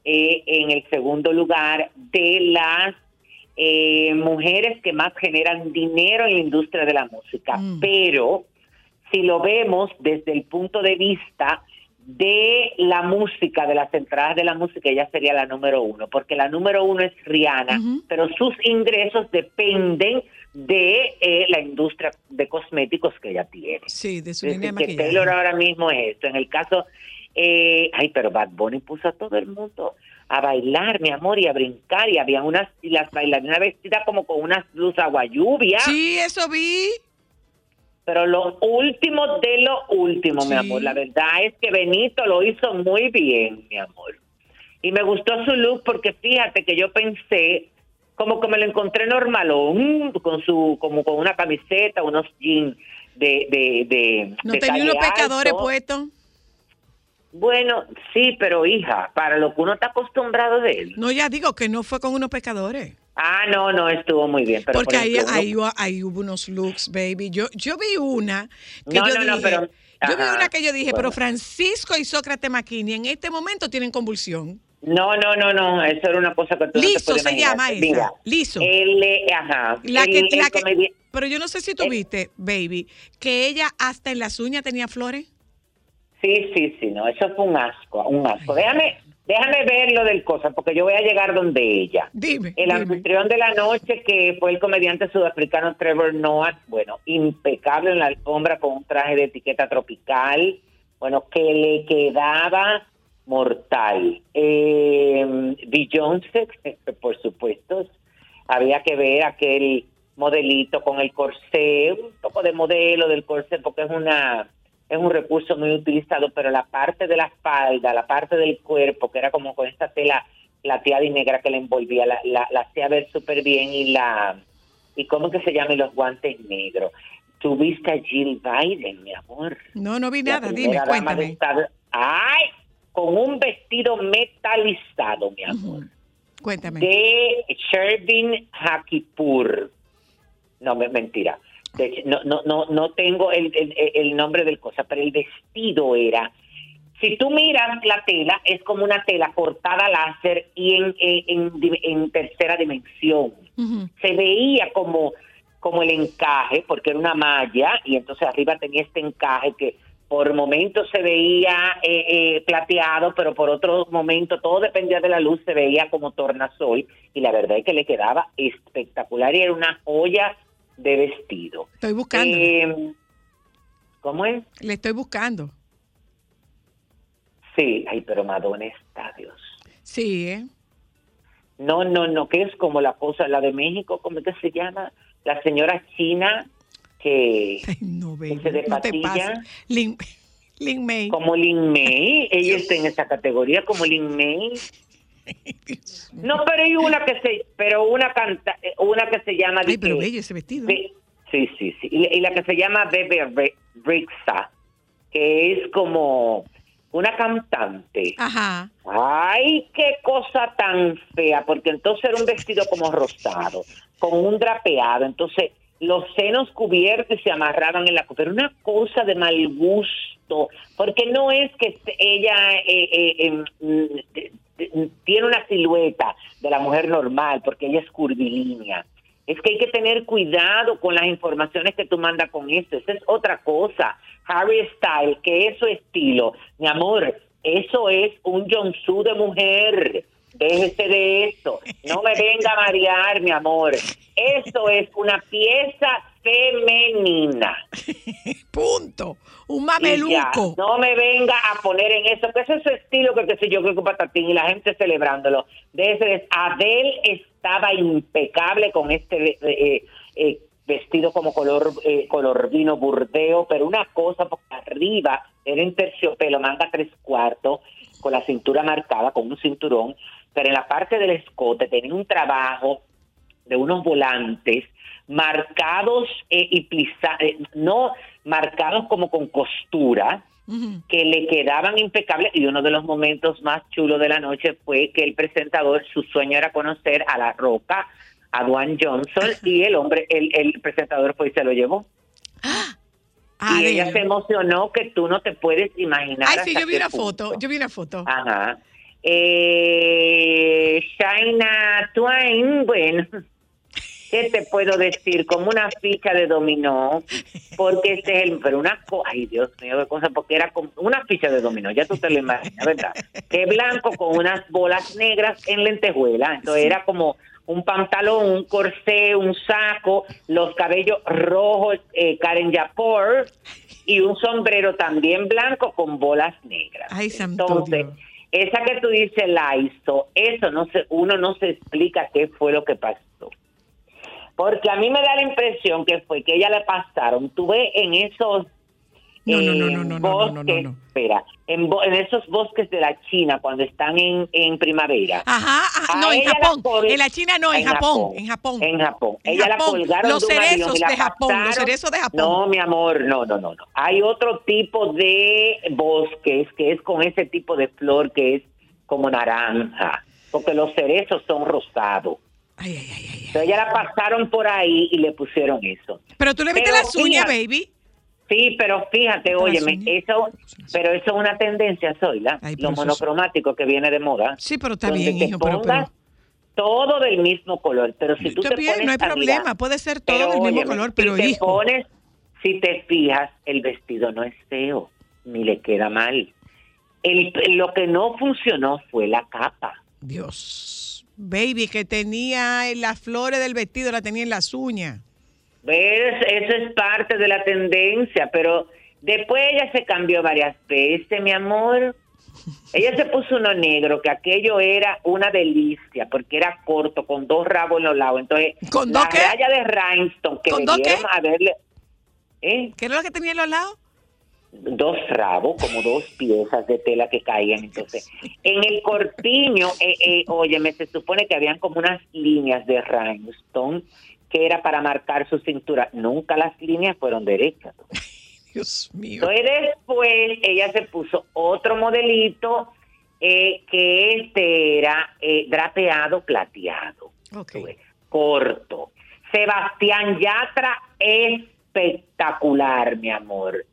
en el segundo lugar de las mujeres que más generan dinero en la industria de la música. Mm. Pero si lo vemos desde el punto de vista de la música, de las entradas de la música, ella sería la número uno, porque la número uno es Rihanna, pero sus ingresos dependen de eh, la industria de cosméticos que ella tiene. Sí, de su línea de que. Taylor ahora mismo es esto. En el caso, eh, ay, pero Bad Bunny puso a todo el mundo a bailar, mi amor, y a brincar, y había unas, y las bailarinas vestidas como con unas blusas aguayuvia, Sí, eso vi. Pero lo último de lo último, Sí. mi amor, la verdad es que Benito lo hizo muy bien, mi amor. Y me gustó su look porque fíjate que yo pensé como que me lo encontré normalón, con su, como con una camiseta, unos jeans de, de, de No de tenía unos alto. puestos. Bueno, sí, pero hija, para lo que uno está acostumbrado de él. No, ya digo que no fue con unos pescadores. Ah, no, no, estuvo muy bien. Pero Porque por ahí, ahí, hubo- ahí hubo unos looks, baby. Yo, yo vi una que No, yo no, no, dije, pero- yo vi una que yo dije, bueno. pero Francisco y Sócrates Maquini en este momento tienen convulsión. No, no, no, no, eso era una cosa que tú no te Liso se imaginar. llama esa, Mira, Liso. eh, ajá, La que, la que- pero yo no sé si Eh. tuviste, baby, que ella hasta en las uñas tenía flores. Sí, sí, sí, no, eso fue un asco, un asco. Déjame, déjame ver lo del cosa, porque yo voy a llegar donde ella. Dime. El dime. anfitrión de la noche, que fue el comediante sudafricano Trevor Noah, bueno, impecable en la alfombra con un traje de etiqueta tropical, bueno, que le quedaba mortal. Eh, Beyoncé, (laughs) por supuesto, había que ver aquel modelito con el corsé, un poco de modelo del corsé, porque es una es un recurso muy utilizado, pero la parte de la espalda, la parte del cuerpo, que era como con esta tela plateada y negra que le envolvía, la, la, la hacía ver súper bien y la y cómo que se llaman los guantes negros. Tuviste a Jill Biden, mi amor. No, no vi nada, dime, cuéntame. Ay, con un vestido metalizado, mi amor Cuéntame. de Shervin Hakipur. No, me- mentira. De no, no, no, no tengo el, el, el nombre del cosa, pero el vestido era. Si tú miras la tela, es como una tela cortada láser y en, en, en tercera dimensión. Se veía como, como el encaje, porque era una malla, y entonces arriba tenía este encaje que por momentos se veía eh, eh, plateado, pero por otros momentos todo dependía de la luz, se veía como tornasol, y la verdad es que le quedaba espectacular y era una joya de vestido. Estoy buscando. Eh, ¿Cómo es? Le estoy buscando. Sí, ay, pero Madonna está, Dios. Sí, ¿eh? No, no, no, que es como la cosa, la de México, ¿cómo que se llama? La señora china que... (laughs) Ay, no, baby. Ese de no. Lin, (laughs) Lin May. Como Lin May, ella está en (laughs) esa categoría como Lin May. No, pero hay una que se, pero una canta, eh, una que se llama. Ay, pero bello ese vestido. Sí, sí, sí. Y, la- y la que se llama Bebe Rexha, que es como una cantante. Ajá. Ay, qué cosa tan fea, porque entonces era un vestido como rosado, con un drapeado, entonces los senos cubiertos y se amarraban en la pero una cosa de mal gusto, porque no es que ella eh, eh, em, mm, tiene una silueta de la mujer normal, porque ella es curvilínea. Es que hay que tener cuidado con las informaciones que tú mandas con esto. Esa es otra cosa. Harry Styles, que es su estilo. Mi amor, eso es un Jonsu de mujer. Déjese de eso. No me venga a marear, mi amor. Eso es una pieza femenina. (laughs) Punto. Un mameluco. no me venga a poner en eso, que ese es su estilo, que qué sé yo, creo que patatín y la gente celebrándolo. De ese es, Adele estaba impecable con este eh, eh, vestido como color eh, color vino burdeo, pero una cosa porque arriba era en terciopelo, manga tres cuartos, con la cintura marcada, con un cinturón, pero en la parte del escote tenía un trabajo de unos volantes marcados eh, y plisa- eh, no marcados como con costura que le quedaban impecables y uno de los momentos más chulos de la noche fue que el presentador su sueño era conocer a la Roca a Dwayne Johnson y el hombre el, el presentador fue y se lo llevó Ah, y ella se emocionó que tú no te puedes imaginar. Ay, sí, yo vi una punto. foto, yo vi una foto. Ajá. Eh, Shaina Twain, bueno, ¿qué te puedo decir? Como una ficha de dominó, porque este es el, pero una ay Dios mío, qué cosa, porque era como una ficha de dominó, ya tú te lo imaginas, ¿verdad? Que blanco con unas bolas negras en lentejuela, entonces era como un pantalón, un corsé, un saco, los cabellos rojos, eh, Karen Yapor, y un sombrero también blanco con bolas negras. Ay, Entonces, esa que tú dices la hizo, eso no se, uno no se explica qué fue lo que pasó. Porque a mí me da la impresión que fue que ella le pasaron, tuve en esos No, no, no, eh, no, no, no, no, no, bosques, no. espera, en, bo- en esos bosques de la China cuando están en, en primavera. Ajá, ajá, no, en la Japón. En la China no, en, Japón, En Japón. En Japón. En Ella la Japón. colgaron Los de cerezos la de Japón, los cerezos de Japón. No, mi amor, no, no, no, no. Hay otro tipo de bosques que es con ese tipo de flor que es como naranja, porque los cerezos son rosados. Ay, ay, ay. Entonces ella la pasaron por ahí y le pusieron eso. Pero tú le viste Pero las uñas, baby. Sí, pero fíjate, óyeme, eso, pero eso es una tendencia, Zoila, lo monocromático que viene de moda. Sí, pero está bien, hijo, pero, pero todo del mismo color, pero si tú te bien, pones no hay problema, mirar- puede ser todo del mismo óyeme, color, pero si te hijo. pones, si te fijas, el vestido no es feo, ni le queda mal. El, lo que no funcionó fue la capa. Dios, baby, que tenía en las flores del vestido, la tenía en las uñas. ¿Ves? Eso es parte de la tendencia, pero después ella se cambió varias veces, mi amor. Ella se puso uno negro, que aquello era una delicia, porque era corto, con dos rabos en los lados. Entonces, ¿Con la dos qué? raya de rhinestone que ¿Con dos debieron qué? haberle... ¿eh? ¿Qué era lo que tenía en los lados? Dos rabos, como dos piezas de tela que caían. Entonces, en el corpiño, eh, eh, óyeme, se supone que habían como unas líneas de rhinestone que era para marcar su cintura. Nunca las líneas fueron derechas. (laughs) Dios mío. Entonces, después ella se puso otro modelito eh, que este era eh, drapeado plateado Ok. tú ves, corto. Sebastián Yatra, espectacular, mi amor,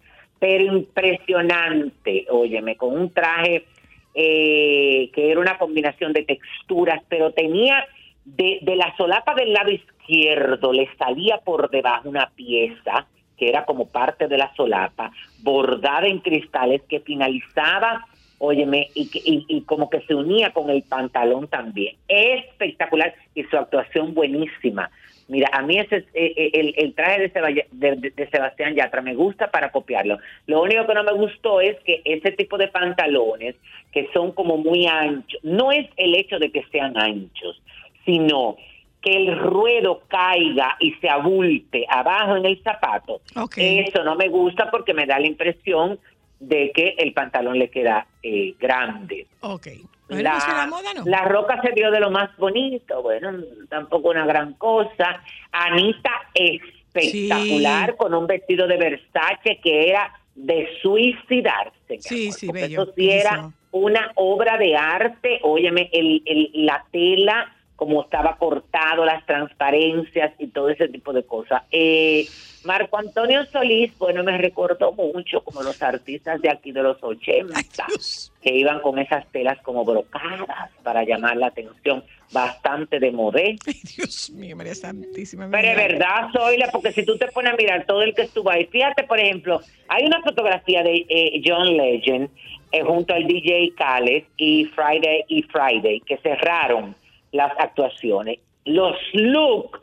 pero impresionante, óyeme, con un traje eh, que era una combinación de texturas, pero tenía de, de la solapa del lado izquierdo, le salía por debajo una pieza que era como parte de la solapa, bordada en cristales que finalizaba óyeme, y, y, y como que se unía con el pantalón también. Espectacular y su actuación buenísima. Mira, a mí ese, eh, eh, el, el traje de, de- de- de Sebastián Yatra me gusta para copiarlo. Lo único que no me gustó es que ese tipo de pantalones que son como muy anchos, no es el hecho de que sean anchos, sino que el ruedo caiga y se abulte abajo en el zapato. Ok. Eso no me gusta porque me da la impresión de que el pantalón le queda eh, grande. Ok. Bueno, pues la moda no. la roca se vio de lo más bonito, bueno, tampoco una gran cosa. Anita espectacular Sí. con un vestido de Versace que era de suicidarse. Sí, amor, sí, bello, Eso sí era una obra de arte. Óyeme, el, el- la tela, como estaba cortado, las transparencias y todo ese tipo de cosas. Eh, Marco Antonio Solís, bueno, me recordó mucho como los artistas de aquí de los 80 Ay, Dios. que iban con esas telas como brocadas para llamar la atención, bastante de modé. Dios mío, María Santísima. Pero es mira. verdad, Zoila, porque si tú te pones a mirar todo el que estuvo ahí, fíjate, por ejemplo, hay una fotografía de eh, John Legend eh, junto al DJ Khaled y Friday y Friday, que cerraron las actuaciones. Los looks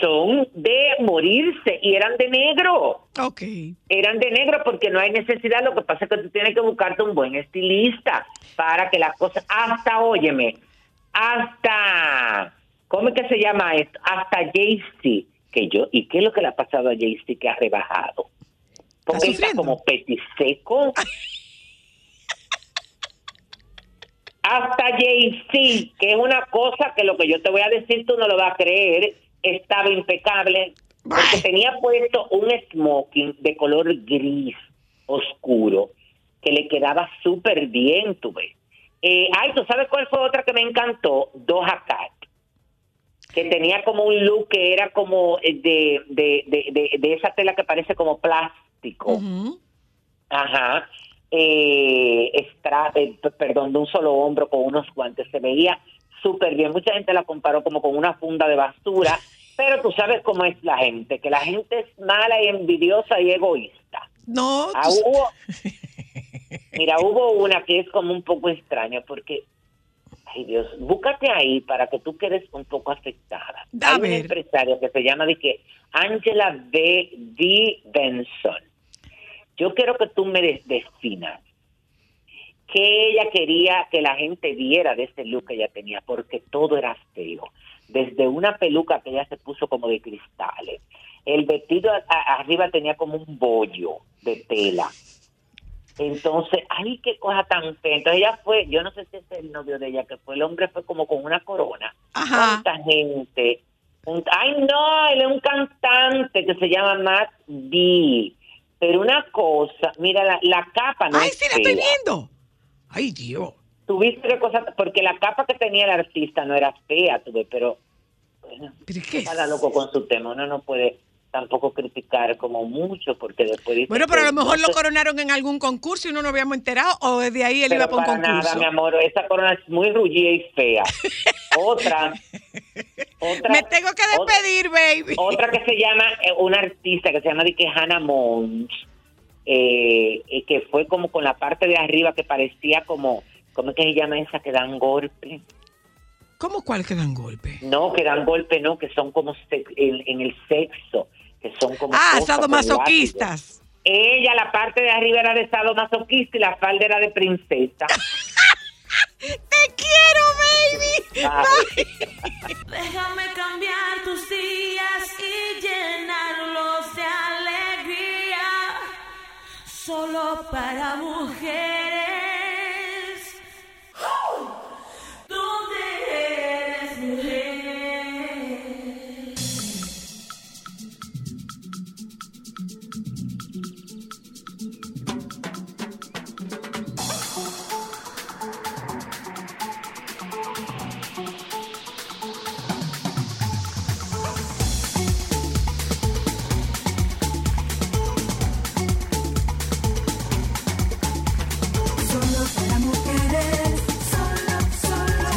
son de morirse y eran de negro Ok. eran de negro porque no hay necesidad, lo que pasa es que tú tienes que buscarte un buen estilista para que las cosas, hasta, óyeme, hasta, ¿cómo es que se llama esto? Hasta Jay-Z, que yo, ¿y qué es lo que le ha pasado a Jay-Z que ha rebajado? Porque está sufriendo? como petiseco. hasta Jay-Z, que es una cosa que lo que yo te voy a decir tú no lo vas a creer, estaba impecable, porque tenía puesto un smoking de color gris oscuro, que le quedaba súper bien, tú ves. Eh, ay, ¿tú sabes cuál fue otra que me encantó? Doja Cat, que tenía como un look que era como eh, de, de, de, de, de esa tela que parece como plástico. Ajá. Eh, eh, perdón, de un solo hombro con unos guantes. Se veía súper bien. Mucha gente la comparó como con una funda de basura, pero tú sabes cómo es la gente, que la gente es mala y envidiosa y egoísta. No, Ah, hubo, (laughs) mira, hubo una que es como un poco extraña porque, ay Dios, búscate ahí para que tú quedes un poco afectada. A Hay una ver. empresaria que se llama de que Angela B. D. Benson. Yo quiero que tú me definas que ella quería que la gente viera de ese look que ella tenía, porque todo era feo. Desde una peluca que ella se puso como de cristales. El vestido a- a- arriba tenía como un bollo de tela. Entonces, ay, qué cosa tan fea. Entonces ella fue, yo no sé si es el novio de ella, que fue el hombre, fue como con una corona. Ajá. ¿Cuánta gente? Un- ay, no, él es un cantante que se llama Matt B. Pero una cosa, mira, la, la capa no Ay, es sí, la estoy viendo. Ay, Dios. Tuviste qué cosa, porque la capa que tenía el artista no era fea, tuve, pero bueno, ¿Pero qué es? loco con su tema. Uno no puede tampoco criticar como mucho, porque después dice Bueno, pero a que lo mejor lo coronaron en algún concurso y no nos habíamos enterado, o desde ahí él pero iba para un concurso. nada, mi amor, esa corona es muy rullida y fea. otra, (laughs) otra, Me tengo que otra- despedir, baby. Otra que se llama, eh, una artista que se llama de que Hannah Mons, eh, eh, que fue como con la parte de arriba que parecía como, ¿cómo es que se llama esa que dan golpe? ¿Cómo cuál que dan golpe? No, que dan golpe, no, que son como sex- en, en el sexo, que son como... Ah, sadomasoquistas. Ella, la parte de arriba era de sadomasoquista y la falda era de princesa. (laughs) ¡Te quiero, baby! Ay. Déjame cambiar tus días y llenarlos de alegría. Solo para mujeres. ¿Dónde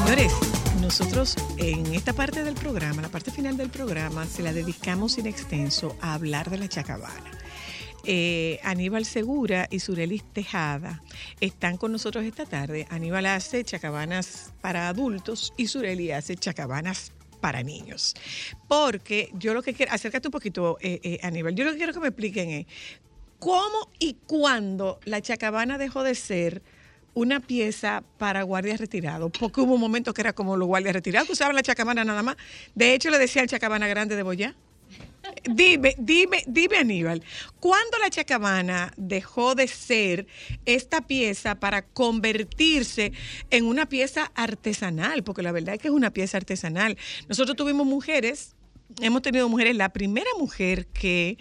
Señores, nosotros en esta parte del programa, la parte final del programa, se la dedicamos en extenso a hablar de la chacabana. Eh, Aníbal Segura y Surelis Tejada están con nosotros esta tarde. Aníbal hace chacabanas para adultos y Sureli hace chacabanas para niños. Porque yo lo que quiero, acércate un poquito, eh, eh, Aníbal, yo lo que quiero que me expliquen es cómo y cuándo la chacabana dejó de ser una pieza para guardias retirados, porque hubo un momento que era como los guardias retirados que usaban la chacabana nada más. De hecho, le decían chacabana grande de Boyá. Dime, dime, dime Aníbal, ¿cuándo la chacabana dejó de ser esta pieza para convertirse en una pieza artesanal? Porque la verdad es que es una pieza artesanal. Nosotros tuvimos mujeres, hemos tenido mujeres, la primera mujer que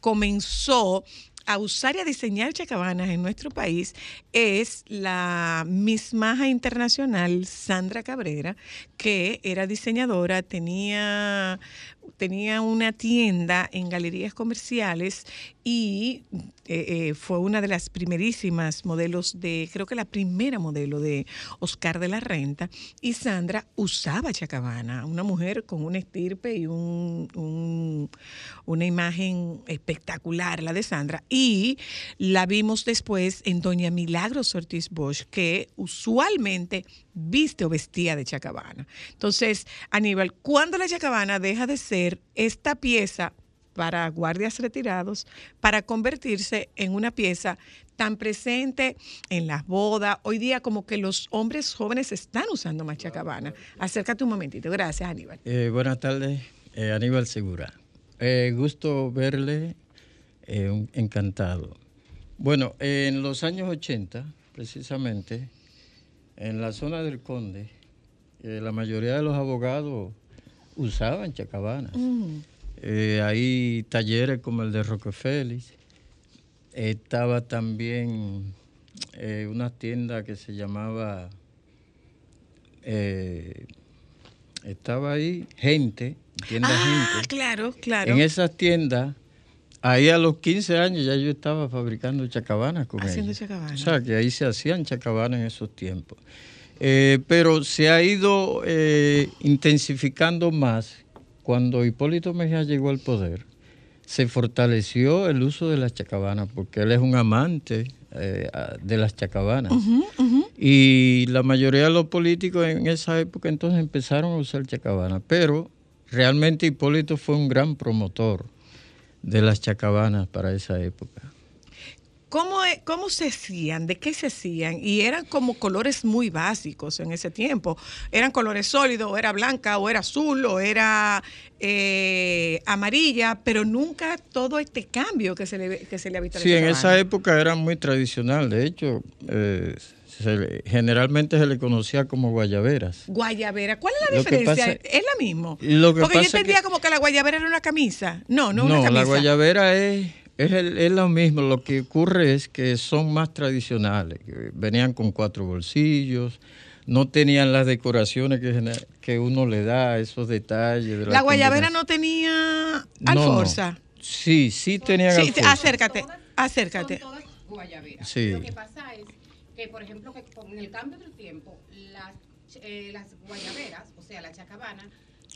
comenzó a usar y a diseñar chacabanas en nuestro país es la Miss Maja Internacional Sandra Cabrera, que era diseñadora, tenía, tenía una tienda en galerías comerciales y eh, eh, fue una de las primerísimas modelos de, creo que la primera modelo de Oscar de la Renta. Y Sandra usaba chacabana, una mujer con un estirpe y un, un- una imagen espectacular, la de Sandra. Y la vimos después en Doña Milagros Ortiz Bosch, que usualmente viste o vestía de chacabana. Entonces, Aníbal, ¿cuándo la chacabana deja de ser esta pieza para guardias retirados para convertirse en una pieza tan presente en las bodas. Hoy día como que los hombres jóvenes están usando más chacabana. Acércate un momentito. Gracias, Aníbal. Eh, buenas tardes, eh, Aníbal Segura. Eh, gusto verle, encantado. Bueno, en los años 80, precisamente, en la zona del Conde, eh, la mayoría de los abogados usaban chacabanas. Eh, hay talleres como el de Rockefeller. Estaba también eh, una tienda que se llamaba... estaba ahí gente, tienda Ah, gente. claro, claro. En esas tiendas ahí a los 15 años ya yo estaba fabricando chacabanas con Haciendo chacabanas. O sea, que ahí se hacían chacabanas en esos tiempos. Eh, pero se ha ido eh, intensificando más cuando Hipólito Mejía llegó al poder. Se fortaleció el uso de las chacabanas porque él es un amante eh, de las chacabanas. Y la mayoría de los políticos en esa época entonces empezaron a usar chacabanas. Pero realmente Hipólito fue un gran promotor de las chacabanas para esa época. ¿Cómo, e- ¿Cómo se hacían? ¿De qué se hacían? Y eran como colores muy básicos en ese tiempo. Eran colores sólidos, o era blanca, o era azul, o era eh, amarilla, pero nunca todo este cambio que se le, que se le Sí, en esa época era muy tradicional. De hecho, eh, se le- generalmente se le conocía como guayaberas. Guayabera, ¿cuál es la Lo diferencia? pasa- ¿Es la misma? Porque yo entendía que- como que la guayabera era una camisa. No, no, No, una camisa. la guayabera es, es, el- es lo mismo. Lo que ocurre es que son más tradicionales. Venían con cuatro bolsillos, no tenían las decoraciones que, que uno le da, esos detalles. De La guayabera no tenía No, no. alforza. Sí, sí tenían Sí, alforza. acércate, acércate. Son todas guayaberas. Sí. Lo que pasa es que, por ejemplo, que con el cambio del tiempo, las, eh, las guayaberas, o sea, la chacabana,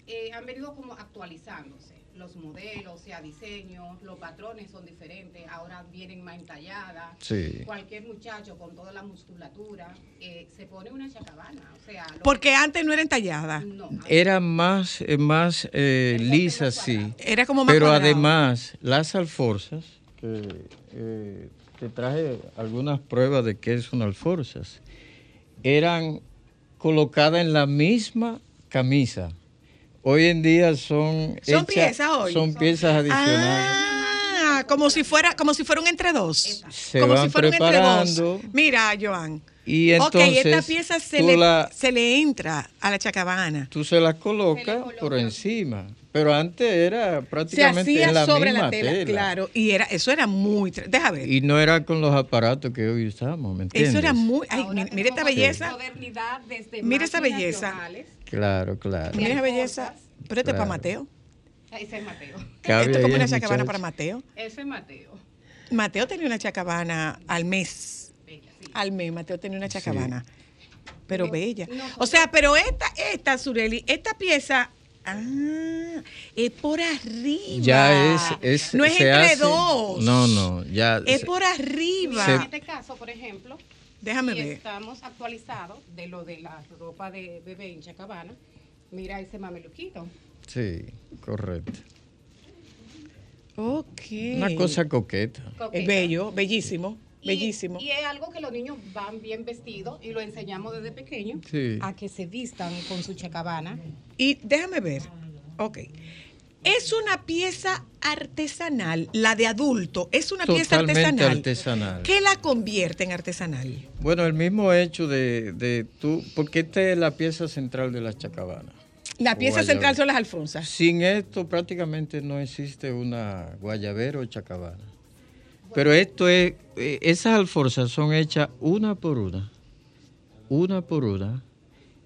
eh, han venido como actualizándose. Los modelos, o sea, diseños, los patrones son diferentes, ahora vienen más entalladas. Sí. Cualquier muchacho con toda la musculatura eh, se pone una chacabana. O sea, lo Porque antes no era entallada. no, Era más, eh, más eh, lisa, sí. Era como más Pero cuadrado. además, las alforzas, que eh, te traje algunas pruebas de que son alforzas, eran colocadas en la misma camisa. Hoy en día son, Son hechas- piezas hoy. Son piezas adicionales. Ah, como si fuera, como si fuera un entre dos. Se como van si fuera un entre preparando. dos. Mira, Joan. Y ok, entonces esta pieza se le, la- se le entra a la chacabana. Tú se las colocas por encima. Pero antes era Se prácticamente hacía en la sobre misma la tela, claro. Y era, eso era muy. Deja ver. Y no era con los aparatos que hoy usamos, ¿me entiendes? Eso era muy. Ay, mira, mira esta belleza. modernidad desde Mira esa máquinas belleza. Claro, claro. Mira esa belleza. Pero este es para. Mateo. Ese es Mateo. Cabe Esto es como una chacabana para Mateo. Ese es Mateo. Mateo tenía una chacabana al mes. Al mes, Mateo tenía una chacabana. Pero bella. O sea, pero esta, esta, Sureli, esta pieza. Ah, es por arriba. Ya es, es No es se entre hace- dos. No, no, ya. Es se- por arriba. En este caso, por ejemplo, Déjame si ver. estamos actualizados de lo de la ropa de bebé en Chacabana, mira ese mameluquito. Sí, correcto. Ok. Una cosa coqueta. Es bello, bellísimo, Y- bellísimo. Y, es algo que los niños van bien vestidos y lo enseñamos desde pequeños Sí. a que se vistan con su chacabana. Y déjame ver. Ok. Es una pieza artesanal, la de adulto, es una pieza Totalmente artesanal. artesanal. ¿Qué la convierte en artesanal? Bueno, el mismo hecho de, de tú, porque esta es la pieza central de las chacabanas. La pieza Guayabera. central son las alfonsas. Sin esto prácticamente no existe una guayabera o chacabana. Pero esto es, eh, esas alforzas son hechas una por una, una por una,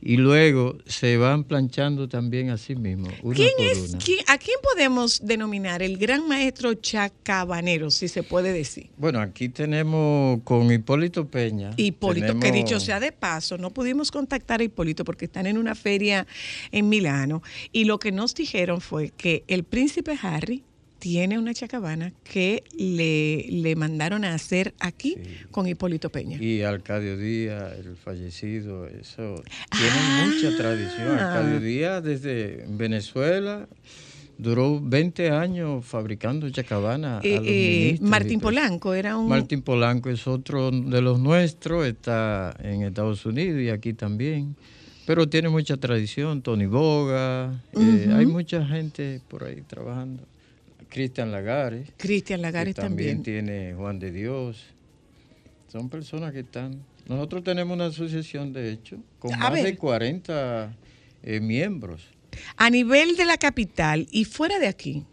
y luego se van planchando también así mismo, una ¿Quién por es, una. quién- ¿A quién podemos denominar el gran maestro chacabanero, si se puede decir? Bueno, aquí tenemos con Hipólito Peña. Hipólito, que dicho sea de paso, no pudimos contactar a Hipólito porque están en una feria en Milano y lo que nos dijeron fue que el príncipe Harry tiene una chacabana que le, le mandaron a hacer aquí con Hipólito Peña. Y Arcadio Díaz, el fallecido, eso Ah. tiene mucha tradición. Arcadio Díaz desde Venezuela duró 20 años fabricando chacabana. Eh, a los eh, Martín. Polanco era un... Martín Polanco es otro de los nuestros, está en Estados Unidos y aquí también. Pero tiene mucha tradición, Tony Boga, eh, hay mucha gente por ahí trabajando. Cristian Lagares. Cristian que Lagares también. tiene Juan de Dios. Son personas que están. Nosotros tenemos una asociación, de hecho, con A más ver. de 40 eh, miembros. A nivel de la capital y fuera de aquí.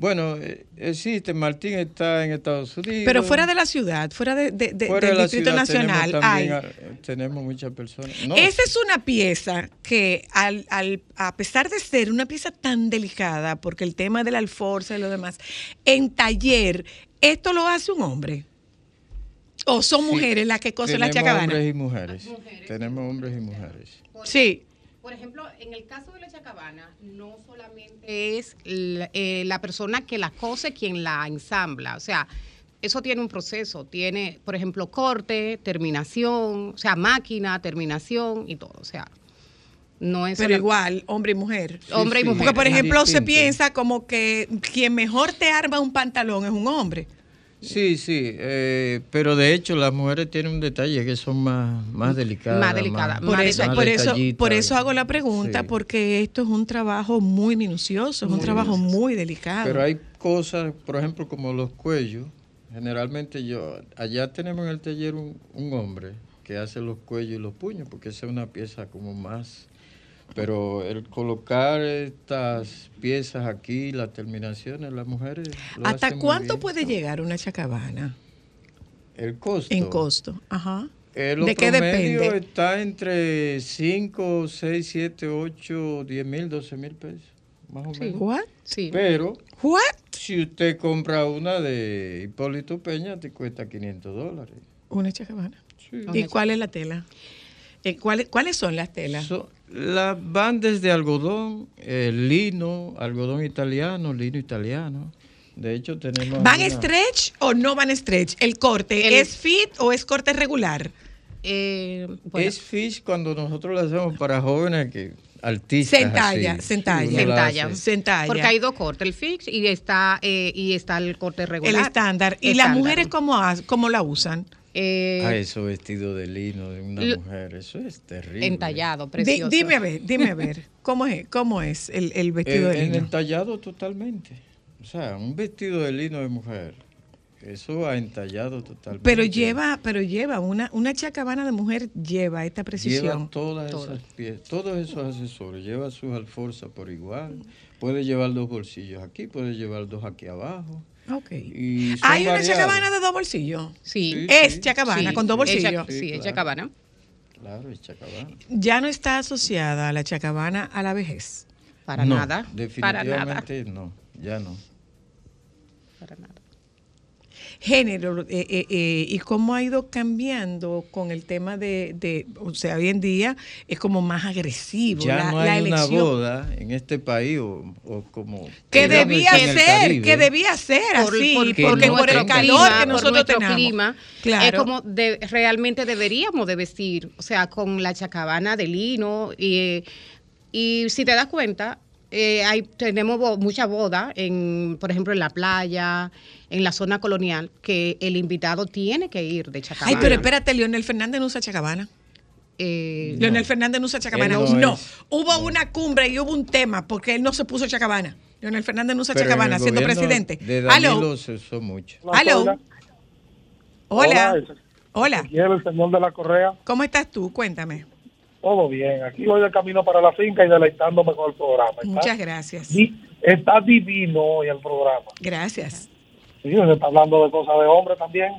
Bueno, eh, existe, Martín está en Estados Unidos. Pero fuera de la ciudad, fuera de, de- de- Fuera del de la Distrito Nacional, tenemos hay. también, tenemos muchas personas. No, Esa es una pieza que, al, al- a pesar de ser una pieza tan delicada, porque el tema de la alforza y lo demás, en taller, ¿esto lo hace un hombre? ¿O son Sí, mujeres las que cosen la tenemos chacabana? hombres y mujeres. Tenemos hombres y mujeres. Sí. Por ejemplo, en el caso de la chacabana, no solamente es la, eh, la persona que la cose quien la ensambla. O sea, eso tiene un proceso. Tiene, por ejemplo, corte, terminación, o sea, máquina, terminación y todo. O sea, no es. Pero igual, hombre y mujer. Hombre y mujer. Porque, por ejemplo, se piensa como que quien mejor te arma un pantalón es un hombre. Sí, sí, eh, pero de hecho las mujeres tienen un detalle que son más, más delicadas. Más delicadas, Por más eso, por eso, por eso hago la pregunta, Sí. porque esto es un trabajo muy minucioso, es un trabajo minucioso. muy delicado. Pero hay cosas, por ejemplo, como los cuellos. Generalmente yo, allá tenemos en el taller un, un hombre que hace los cuellos y los puños, porque esa es una pieza como más... Pero el colocar estas piezas aquí, las terminaciones, las mujeres... lo ¿Hasta hacen muy cuánto bien. puede llegar una chacabana El costo. en costo? Ajá. Lo ¿De qué depende? está entre 5, 6, 7, 8, 10 mil, 12 mil pesos, más o menos. What? Sí. Pero What? si usted compra una de Hipólito Peña, te cuesta 500 dólares. Una chacabana. Sí. ¿Y cuál es la tela? Eh, ¿cuáles, ¿Cuáles son las telas? So- las van desde algodón, eh, lino, algodón italiano, lino italiano. De hecho, tenemos. ¿Van stretch o no van stretch? ¿El corte El- es fit o es corte regular? Eh, bueno, Es fish cuando nosotros lo hacemos para jóvenes que artistas. Centalla, así. centalla. Centalla. Centalla. porque hay dos cortes, el fix y está, eh, y está el corte regular. el estándar. ¿Y las Estándar. mujeres cómo, cómo la usan? Eh, Ah, eso vestido de lino de una mujer, eso es terrible. entallado, Di- precioso. dime a ver, dime a ver. (laughs) ¿Cómo es, cómo es el, el vestido Eh, de en lino? entallado totalmente. O sea, un vestido de lino de mujer, eso ha entallado totalmente. Pero lleva, pero lleva, una, una chacabana de mujer lleva esta Lleva precisión. todas Todo. esas piezas, todos esos accesorios, lleva sus alforzas por igual. Puede llevar dos bolsillos aquí, puede llevar dos aquí abajo. Ok. Y son Hay una chacabana de dos bolsillos. Sí. Sí, Es sí. chacabana Sí, con dos bolsillos. Sí, Sí, es claro. chacabana. Claro, es chacabana. Ya no está asociada a la chacabana a la vejez. Para No, nada. Para nada. Definitivamente no, ya no. Para nada. Género, eh, eh, eh, y cómo ha ido cambiando con el tema de, de, o sea, hoy en día es como más agresivo Ya la, no la hay una elección. boda en este país o, o como... Que debía ser, que debía ser así, por- porque por el calor clima, que nosotros nuestro tenemos. clima, claro. es como de- realmente deberíamos de vestir, o sea, con la chacabana de lino y, y si te das cuenta, eh, hay, tenemos bo- mucha boda, en, por ejemplo, en la playa, en la zona colonial, que el invitado tiene que ir de chacabana. Ay, pero espérate, Leonel Fernández no usa chacabana. Eh, Leonel Fernández no usa chacabana. Él No, no hubo una cumbre y hubo un tema porque él no se puso chacabana. Leonel Fernández no usa Pero chacabana siendo presidente. De Aló, Danilo se usó mucho. aló. Hola. Hola, Hola. El señor de la Correa. ¿Cómo estás tú? Cuéntame. Todo bien. Aquí voy de camino para la finca y deleitándome con el programa. Está, Muchas gracias. di- está divino hoy el programa. Gracias. Sí, se está hablando de cosas de hombre también.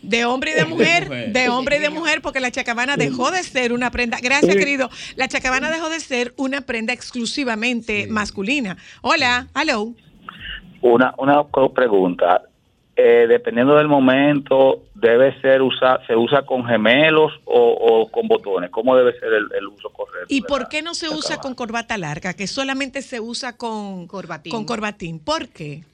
De hombre y de mujer, (laughs) de hombre y de mujer, porque la chacabana dejó de ser una prenda. Gracias, Sí. querido. La chacabana dejó de ser una prenda exclusivamente Sí. masculina. Hola, hello. Una, una pregunta. Eh, dependiendo del momento, ¿debe ser usa, se usa con gemelos o, o con botones? ¿Cómo debe ser el, el uso correcto? ¿Y por la- qué no se usa cabana? con corbata larga? Que solamente se usa con Corbatín. Con corbatín. ¿Por qué?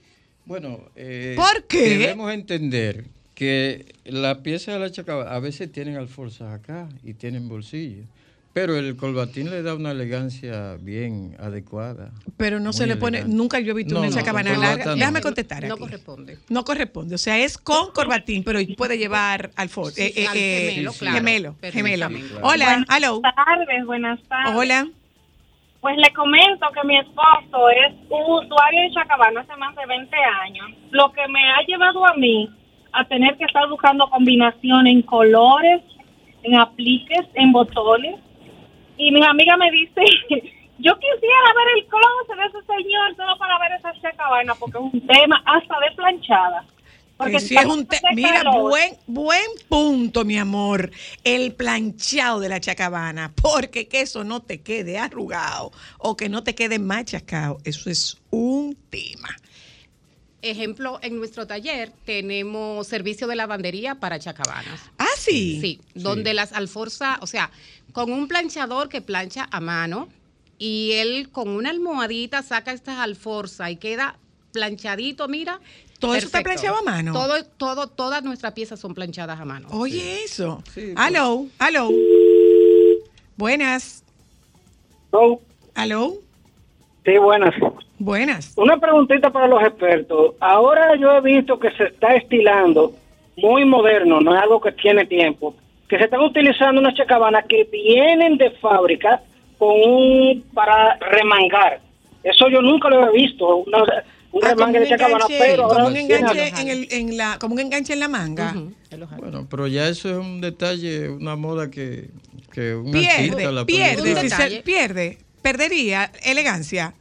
Bueno, eh, ¿Por qué? debemos entender que la pieza de la chacabana a veces tienen alforzas acá y tienen bolsillos, pero el colbatín le da una elegancia bien adecuada. Pero no se le pone, elegante. nunca yo he visto No, una no, larga. no. Déjame contestar no aquí. corresponde. No corresponde. O sea, es con corbatín, pero puede llevar al for- Sí, eh, eh, eh, gemelo, sí, claro. gemelo, gemelo. Perfectamente. Hola, hello. Buenas tardes, buenas tardes. Hola. Pues le comento que mi esposo es un usuario de Chacabana hace más de 20 años, lo que me ha llevado a mí a tener que estar buscando combinación en colores, en apliques, en botones. Y mi amiga me dice, (laughs) yo quisiera ver el closet de ese señor solo para ver esa chacabana. vaina porque es un tema hasta de planchada. Porque si es un Mira, calor. buen, buen punto, mi amor. El planchado de la chacabana. Porque que eso no te quede arrugado o que no te quede machacado. Eso es un tema. Ejemplo, en nuestro taller tenemos servicio de lavandería para chacabanas. Sí. Sí, donde las alforzas, o sea, con un planchador que plancha a mano y él con una almohadita saca estas alforzas y queda planchadito, mira. ¿Todo eso está planchado a mano? Todo, todo, todas nuestras piezas son planchadas a mano. Oye, eso. pues. Aló, aló. Buenas. Aló. Sí, buenas. Buenas. Una preguntita para los expertos. Ahora yo he visto que se está estilando muy moderno, no es algo que tiene tiempo, que se están utilizando unas chacabanas que vienen de fábrica con un para remangar. Eso yo nunca lo he visto, una- un Ah, remangue de chacabana, pero como ahora un enganche en el, en la, como un enganche en la manga. Bueno, pero ya eso es un detalle, una moda que, que un Pierde, artista la pierde, usar. si se- pierde, perdería elegancia.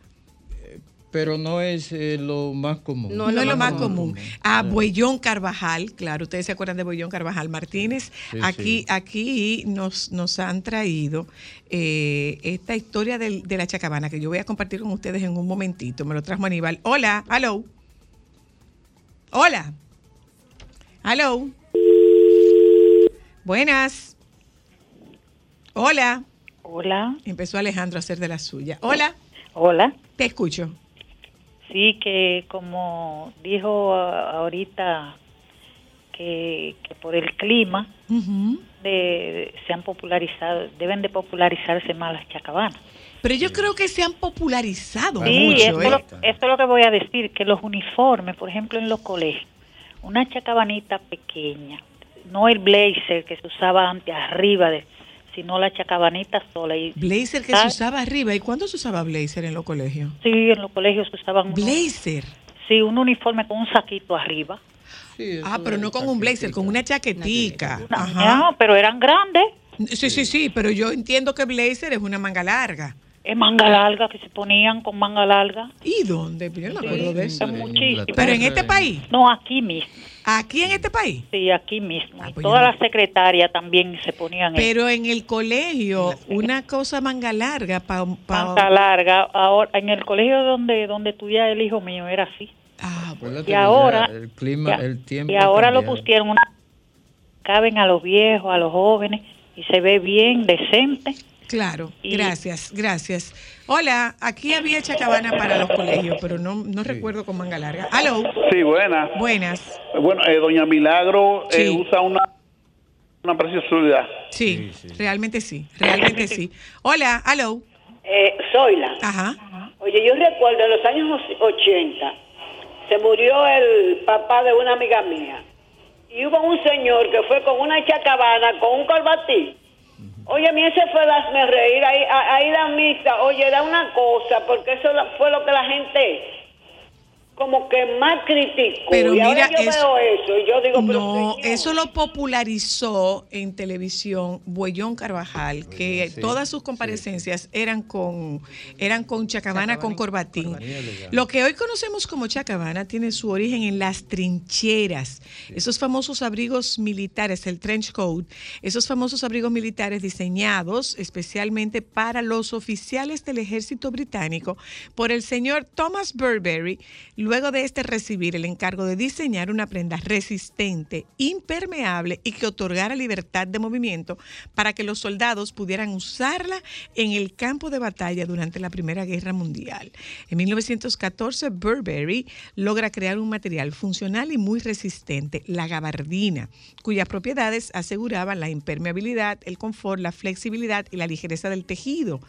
Pero no es eh, lo más común. No, es lo más común. A Buellón Carvajal, claro, ustedes se acuerdan de Buellón Carvajal Martínez. Sí, aquí sí. aquí nos, nos han traído eh, esta historia del- de la chacabana que yo voy a compartir con ustedes en un momentito. Me lo trajo Aníbal. Hola, hello. Hola. Hello. Buenas. Hola. Hola. Empezó Alejandro a hacer de la suya. Hola. Hola. Te escucho. Sí, que como dijo ah, ahorita que, que por el clima de, se han popularizado, deben de popularizarse más las chacabanas. Pero yo creo que se han popularizado Sí, mucho. esto, ¿eh? lo- esto es lo que voy a decir, que los uniformes, por ejemplo, en los colegios, una chacabanita pequeña, no el blazer que se usaba antes arriba, de, sino la chacabanita sola. Y, Blazer que se usaba arriba. ¿Y cuándo se usaba blazer en los colegios? Sí, en los colegios se usaban unos- Blazer. Sí, un uniforme con un saquito arriba. Ah, pero no con un blazer, con una chaquetica. Ajá. No, pero eran grandes. Sí, sí, sí, pero yo entiendo que blazer es una manga larga. Es manga larga que se ponían con manga larga. ¿Y dónde? Yo no me acuerdo de eso. Muchísimo. Pero en este país. No, aquí mismo. ¿Aquí en este país? Sí, aquí mismo. y pues todas las secretarias también se ponían Pero en el colegio, una cosa manga larga para... manga larga. Ahora, en el colegio donde donde estudiaba el hijo mío era así. Acuérdate Y que ya ahora- el clima, ya- el tiempo. Y ahora lo cambiaron. pusieron una caben a los viejos, a los jóvenes y se ve bien decente. Claro, Y- gracias, gracias. Hola, aquí había chacabana para los colegios, pero no, no recuerdo con manga larga. Aló. Sí, buenas. Buenas. Bueno, eh, doña Milagro eh, usa una, una preciosidad. Sí, realmente sí, realmente sí. Hola, aló. Eh, Zoila. Ajá. Oye, yo recuerdo en los años 80 se murió el papá de una amiga mía y hubo un señor que fue con una chacabana, con un corbatín. Oye, a mí ese fue hazme reír, ahí, ahí la misa, oye, era una cosa, porque eso fue lo que la gente como que más criticó. Pero y mira, ahora yo eso- veo eso y yo digo, pero No, señor, eso lo popularizó en televisión Buellón Carvajal, que sí. todas sus comparecencias eran con eran con chacabana con corbatín. Lo que hoy conocemos como chacabana tiene su origen en las trincheras, esos famosos abrigos militares, el trench coat, esos famosos abrigos militares diseñados especialmente para los oficiales del ejército británico por el señor Thomas Burberry, luego de este recibir el encargo de diseñar una prenda resistente, impermeable y que otorgara libertad de movimiento para que los soldados pudieran usarla en el campo de batalla durante la Primera Guerra Mundial. En 1914, Burberry logra crear un material funcional y muy resistente, la gabardina, cuyas propiedades aseguraban la impermeabilidad, el confort, la flexibilidad y la ligereza del tejido.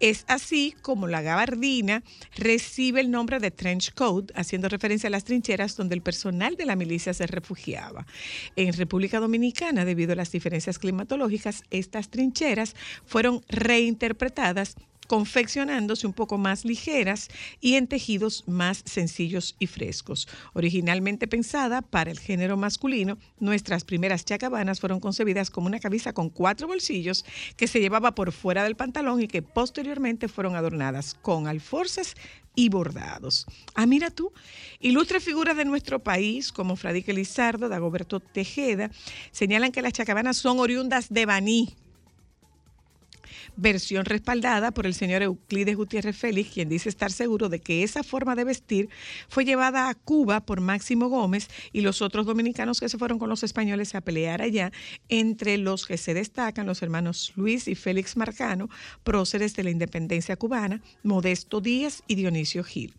Es así como la gabardina recibe el nombre de trench coat, haciendo referencia a las trincheras donde el personal de la milicia se refugiaba. En República Dominicana, debido a las diferencias climatológicas, estas trincheras fueron reinterpretadas confeccionándose un poco más ligeras y en tejidos más sencillos y frescos. Originalmente pensada para el género masculino, nuestras primeras chacabanas fueron concebidas como una camisa con cuatro bolsillos que se llevaba por fuera del pantalón y que posteriormente fueron adornadas con alforzas y bordados. Ah, mira tú, ilustres figuras de nuestro país como Fradique Lizardo, Dagoberto Tejeda, señalan que las chacabanas son oriundas de Baní, versión respaldada por el señor Euclides Gutiérrez Félix, quien dice estar seguro de que esa forma de vestir fue llevada a Cuba por Máximo Gómez y los otros dominicanos que se fueron con los españoles a pelear allá, entre los que se destacan los hermanos Luis y Félix Marcano, próceres de la independencia cubana, Modesto Díaz y Dionisio Gil.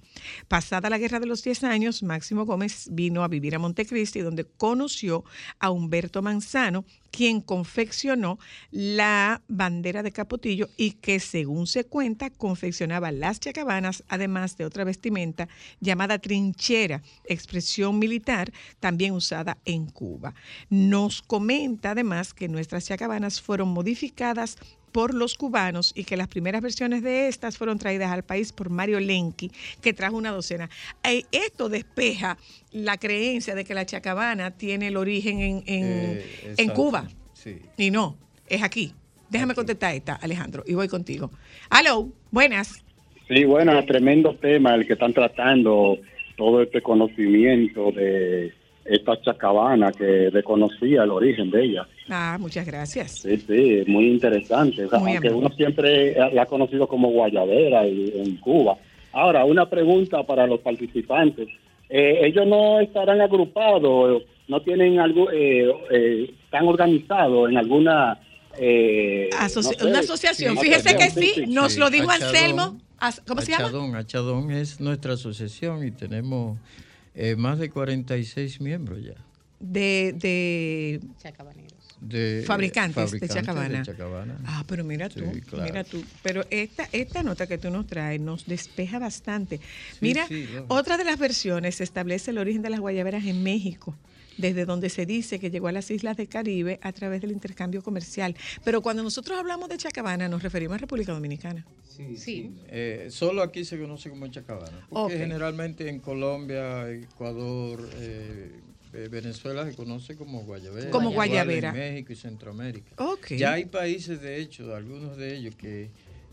Pasada la Guerra de los Diez Años, Máximo Gómez vino a vivir a Montecristi, donde conoció a Humberto Manzano, quien confeccionó la bandera de Capotillo y que, según se cuenta, confeccionaba las chacabanas, además de otra vestimenta llamada trinchera, expresión militar también usada en Cuba. Nos comenta además que nuestras chacabanas fueron modificadas por los cubanos y que las primeras versiones de estas fueron traídas al país por Mario Lenki, que trajo una docena. Eh, Esto despeja la creencia de que la chacabana tiene el origen en, en- Eh, en. Cuba. Sí. Y no, es aquí. Déjame contestar esta, Alejandro, y voy contigo. Aló, buenas. Sí, bueno, tremendo tema el que están tratando, todo este conocimiento de esta chacabana que desconocía el origen de ella. Ah, muchas gracias. Sí, sí, muy interesante. O sea, Muy aunque amable. uno siempre la ha conocido como guayabera y- en Cuba. Ahora, una pregunta para los participantes. Eh, ellos no estarán agrupados, no tienen algo, eh, eh, están organizados en alguna eh, Asoci- no sé, una asociación. Fíjese que sí, nos lo dijo Achadón. Anselmo. As- ¿Cómo se llama? Achadón, Achadón es nuestra asociación y tenemos eh, más de 46 miembros ya. De, de De, fabricantes, de Chacabana. de Chacabana. Ah, pero mira tú, Sí, claro. mira tú. Pero esta, esta nota que tú nos traes nos despeja bastante. mira, otra de las versiones establece el origen de las guayaberas en México, desde donde se dice que llegó a las islas del Caribe a través del intercambio comercial. Pero cuando nosotros hablamos de Chacabana, nos referimos a República Dominicana. Sí, Eh, solo aquí se conoce como chacabana. Porque Ok. generalmente en Colombia, Ecuador, eh, eh, Venezuela se conoce como guayabera. Como guayabera. En México y Centroamérica. Ok. Ya hay países, de hecho, algunos de ellos que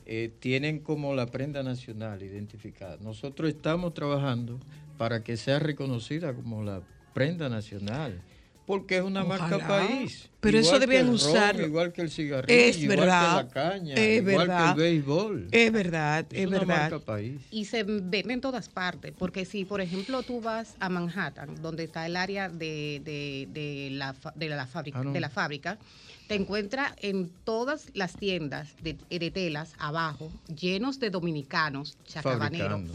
eh, tienen como la prenda nacional identificada. Nosotros estamos trabajando para que sea reconocida como la prenda nacional. Porque es una marca país. Pero eso Igual debían usarlo. Igual que el cigarrillo, Es igual verdad. que la caña, Es igual verdad. que el béisbol. Es verdad, es, una verdad. marca país. Y se vende en todas partes, porque si, por ejemplo, tú vas a Manhattan, donde está el área de, de- de la, fa- de, la fábrica, Ah, no. de la fábrica, te encuentras en todas las tiendas de, de telas abajo, llenos de dominicanos chacabaneros, Fabricando, fabricando,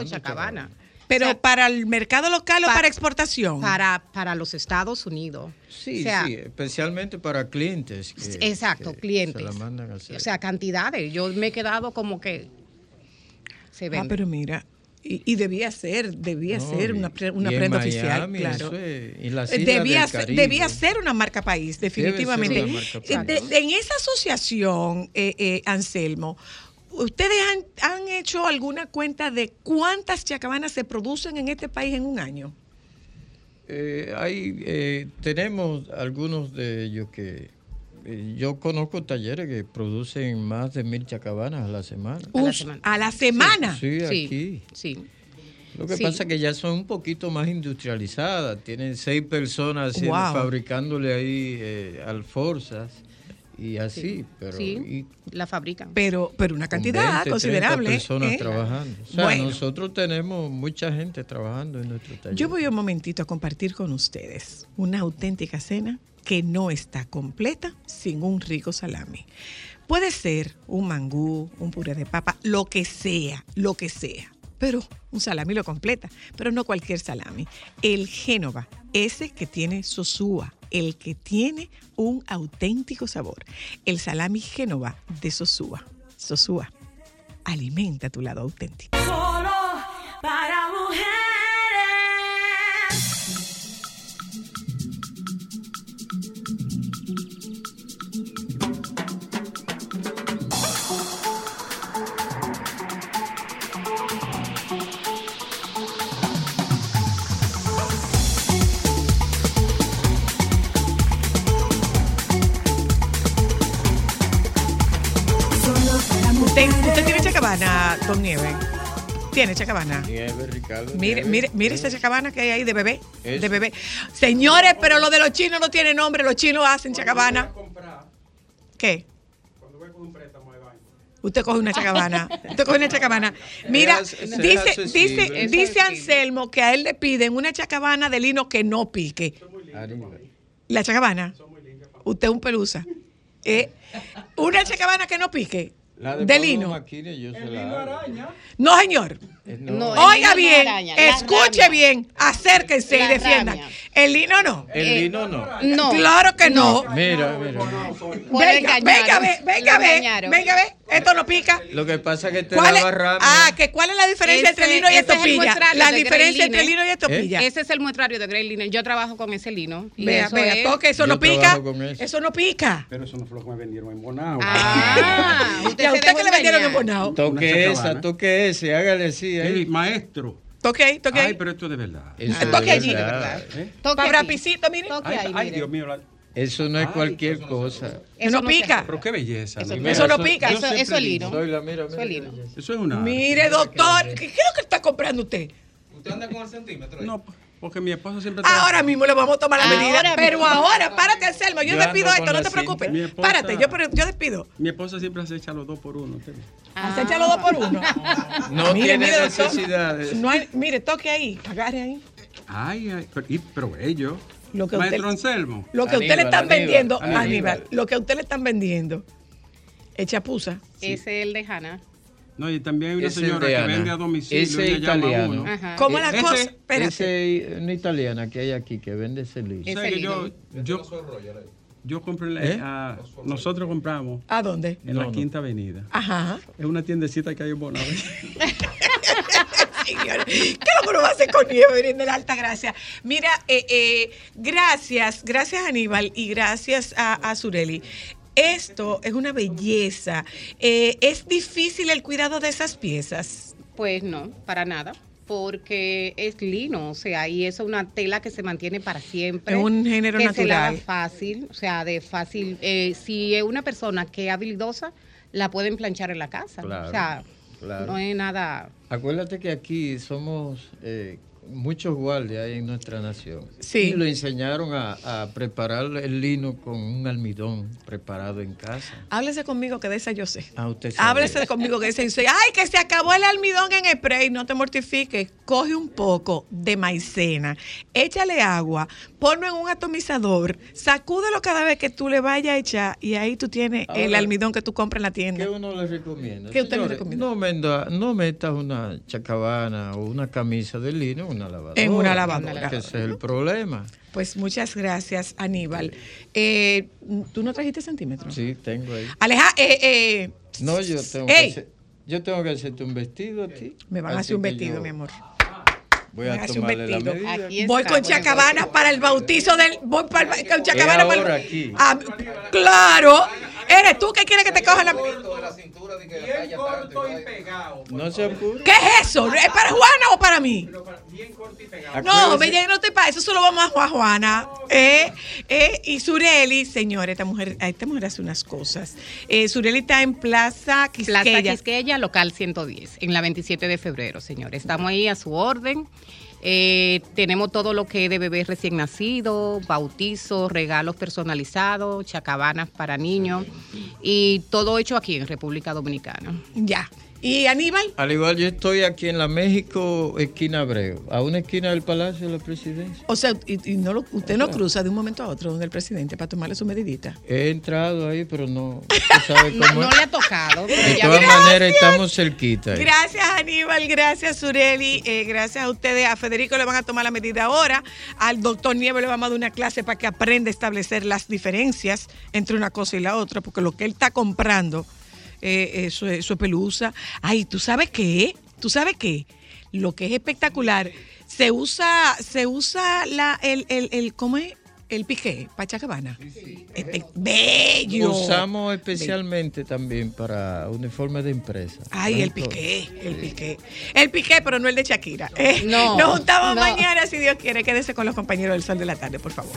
fabricando chacabana. Pero para el mercado local o pa- para exportación. Para, para los Estados Unidos. Sí, O sea, sí, especialmente para clientes. que- Exacto, que clientes. Se la mandan a hacer. O sea, cantidades. Yo me he quedado como que se Ah, vende. pero mira, y, y debía ser, debía No, ser una, pre- una y en prenda oficial, claro. eso es- y las Eh, islas debía, ser, debía ser una marca país, definitivamente. una marca Eh, de- de- en esa asociación, eh, eh, Anselmo, ¿ustedes han, han hecho alguna cuenta de cuántas chacabanas se producen en este país en un año? Eh, hay, eh, tenemos algunos de ellos que eh, yo conozco talleres que producen más de mil chacabanas a la semana. Uf, a la semana. Sí, sí, aquí. Sí. Lo que Sí. pasa es que ya son un poquito más industrializadas. Tienen seis personas haciendo- Wow. fabricándole ahí eh, alforzas y así. Pero, sí, y la fabrican. Pero, pero una con cantidad 20, 30 considerable. personas ¿eh? trabajando. O sea, Bueno. nosotros tenemos mucha gente trabajando en nuestro taller. Yo voy un momentito a compartir con ustedes una auténtica cena que no está completa sin un rico salami. Puede ser un mangú, un puré de papa, lo que sea, lo que sea. Pero un salami lo completa, pero no cualquier salami. El Génova, ese que tiene sosúa, el que tiene un auténtico sabor. El salami Génova de Sosúa. Sosúa, alimenta tu lado auténtico. Solo para. ¿Usted, usted tiene chacabana, don Nieve? ¿Tiene chacabana? Nieve, Ricardo. Mire, nieve. mire, mire esa chacabana que hay ahí de bebé. Eso. De bebé. Señores, pero lo de los chinos no tiene nombre. Los chinos hacen chacabana. ¿Qué? Usted coge una chacabana. Usted coge una chacabana. (laughs) Mira, dice, dice, dice Anselmo que a él le piden una chacabana de lino que no pique. La chacabana. Usted es un pelusa. Eh, una chacabana que no pique. La De lino. Maquini, yo se la hago. No, señor. Eh, No, Oiga bien, araña, escuche rabia. bien, acérquense y defiendan. rabia. El lino no. El Eh, lino no. No. Claro que no. Mira, mira. Venga, venga, ve, venga, ve, venga, ve. Esto no pica. Lo que pasa es que te ¿Cuál es? daba ramia. Ah, que cuál es la diferencia Ese- entre lino y es estopilla. muestrario La diferencia entre lino y estopilla. Ese es el muestrario de Grey Linen. Yo trabajo con ese lino. y Vea, eso vea, es- toque, eso Yo no pica. eso. Eso no pica. Pero eso no fue lo que me vendieron en Bonao. Ah, (laughs) ¿Y usted a usted que le vendieron en. Bonao? Toque esa, toque ese, hágale así. Ahí. Maestro. Toque, toque. Ay, pero esto es de verdad. Eso Ah, toque allí, de verdad. ¿Eh? Toque Para pisito, mire. Toque Ay, ahí, ay, mire. Dios mío. la- Eso no es Ay, cualquier cosa. Eso no pica. Pero qué belleza. Eso- mi Eso no pica. Eso- eso es lino. Soy la mira, Eso es mira. lino. Eso es una. Mire, doctor, ¿qué, qué es lo que está comprando usted? ¿Usted anda con el centímetro? ahí? No, porque mi esposa siempre Ahora mismo le vamos a tomar la Ahora medida. mismo. Pero ahora, párate, Anselmo. Yo Yo despido esto, no te preocupes. esposa- Párate, yo, pero- yo despido. Mi esposa siempre hace echar los dos por uno. ¿usted ve? Has echado dos por uno. No Mire, tiene mire, necesidades. No hay, mire, toque ahí, agarre ahí. Ay, ay, pero, y, pero. Lo que a usted- Maestro Anselmo. Lo que a usted le Aníbal, están Aníbal, vendiendo, Aníbal. Aníbal, lo que a usted le están vendiendo. Es chapuza. Ese es el de Hanna. No, y también hay una Ese señora que vende a domicilio. Ese a italiano. ¿Cómo es la Ese- cosa? Espérate. Ese es una italiana que hay aquí que vende ese O liso. sea Ese que yo, yo, yo compré, la- ¿Eh? ah, nosotros compramos ¿A dónde? en No, la no. Quinta Avenida. Ajá. Es una tiendecita que hay en. Señores, (laughs) ¿qué es lo que uno va a hacer con nieve Virgen de la Alta Gracia? Mira, eh, eh, gracias, gracias Aníbal y gracias a, a Sureli. Esto es una belleza. Eh, es difícil el cuidado de esas piezas. Pues no, para nada. Porque es lino, o sea, y eso es una tela que se mantiene para siempre. Es un género que Se natural. fácil, o sea, de fácil. eh, si es una persona que es habilidosa, la pueden planchar en la casa. Claro, o sea, claro. no es nada. Acuérdate que aquí somos eh, muchos guardias en nuestra nación. Sí. Y lo enseñaron a, a preparar el lino con un almidón preparado en casa. Háblese conmigo que de esa yo sé. Ah, usted sabe. Háblese conmigo que de esa yo sé. Ay, que se acabó el almidón en spray. No te mortifiques. Coge un poco de maicena, échale agua, ponlo en un atomizador, sacúdelo cada vez que tú le vayas a echar y ahí tú tienes el almidón que tú compras en la tienda. ¿Qué uno le recomienda? ¿Qué usted le recomienda? No, menda- no metas una chacabana o una camisa de lino una lavadora. En una lavadora. Que ese es el problema. Pues muchas gracias, Aníbal. Eh, ¿Tú no trajiste centímetros? Sí, tengo ahí. Aleja, eh, eh, No, yo tengo Ey. que hacer, yo tengo que hacerte un vestido a ti. me van a hacer un vestido, yo mi amor. Voy a tomarle la vestido. medida. Voy con. Chacabana para el bautizo del. Voy para el- con Chacabana para ahora el. aquí. Ah, claro. Eres tú que quieres que te cojan la. talla tanto. y vaina. No se apure. ¿Qué es eso? ¿Es para Juana o para mí? No, Acuérdese- bella, no te pasa. Eso solo vamos a Juan Juana. Eh, eh, y Sureli, señores, esta mujer, esta mujer hace unas cosas. Eh, Sureli está en Plaza Quisqueya. Plaza Quisqueya, local 110, en la 27 de febrero, señores. Estamos ahí a su orden. Eh, tenemos todo lo que es de bebés recién nacidos, bautizos, regalos personalizados, chacabanas para niños y todo hecho aquí en República Dominicana. Ya. ¿Y Aníbal? Al igual, yo estoy aquí en la México, esquina Abreu, a una esquina del Palacio de la Presidencia. O sea, y, y no lo- usted no cruza de un momento a otro donde el presidente para tomarle su medidita. He entrado ahí, pero no, (laughs) sabe No, cómo no es. le ha tocado. pero De todas maneras, estamos cerquita. ahí. Gracias Aníbal, gracias Sureli, eh, gracias a ustedes. A Federico le van a tomar la medida ahora, al doctor Nieves le vamos a dar una clase para que aprenda a establecer las diferencias entre una cosa y la otra, porque lo que él está comprando, eh, eso, es- eso es pelusa. Ay, ¿tú sabes qué? ¿Tú sabes qué? Lo que es espectacular, se usa, se usa la, el, el, el, ¿cómo es? El piqué, Pachacabana. Espe- Bello. Usamos especialmente también para uniformes de empresa. Ay, el piqué, el piqué. El piqué, pero no el de Shakira. Eh, No, (laughs) Nos juntamos no. mañana, si Dios quiere. Quédese con los compañeros del Sol de la Tarde, por favor.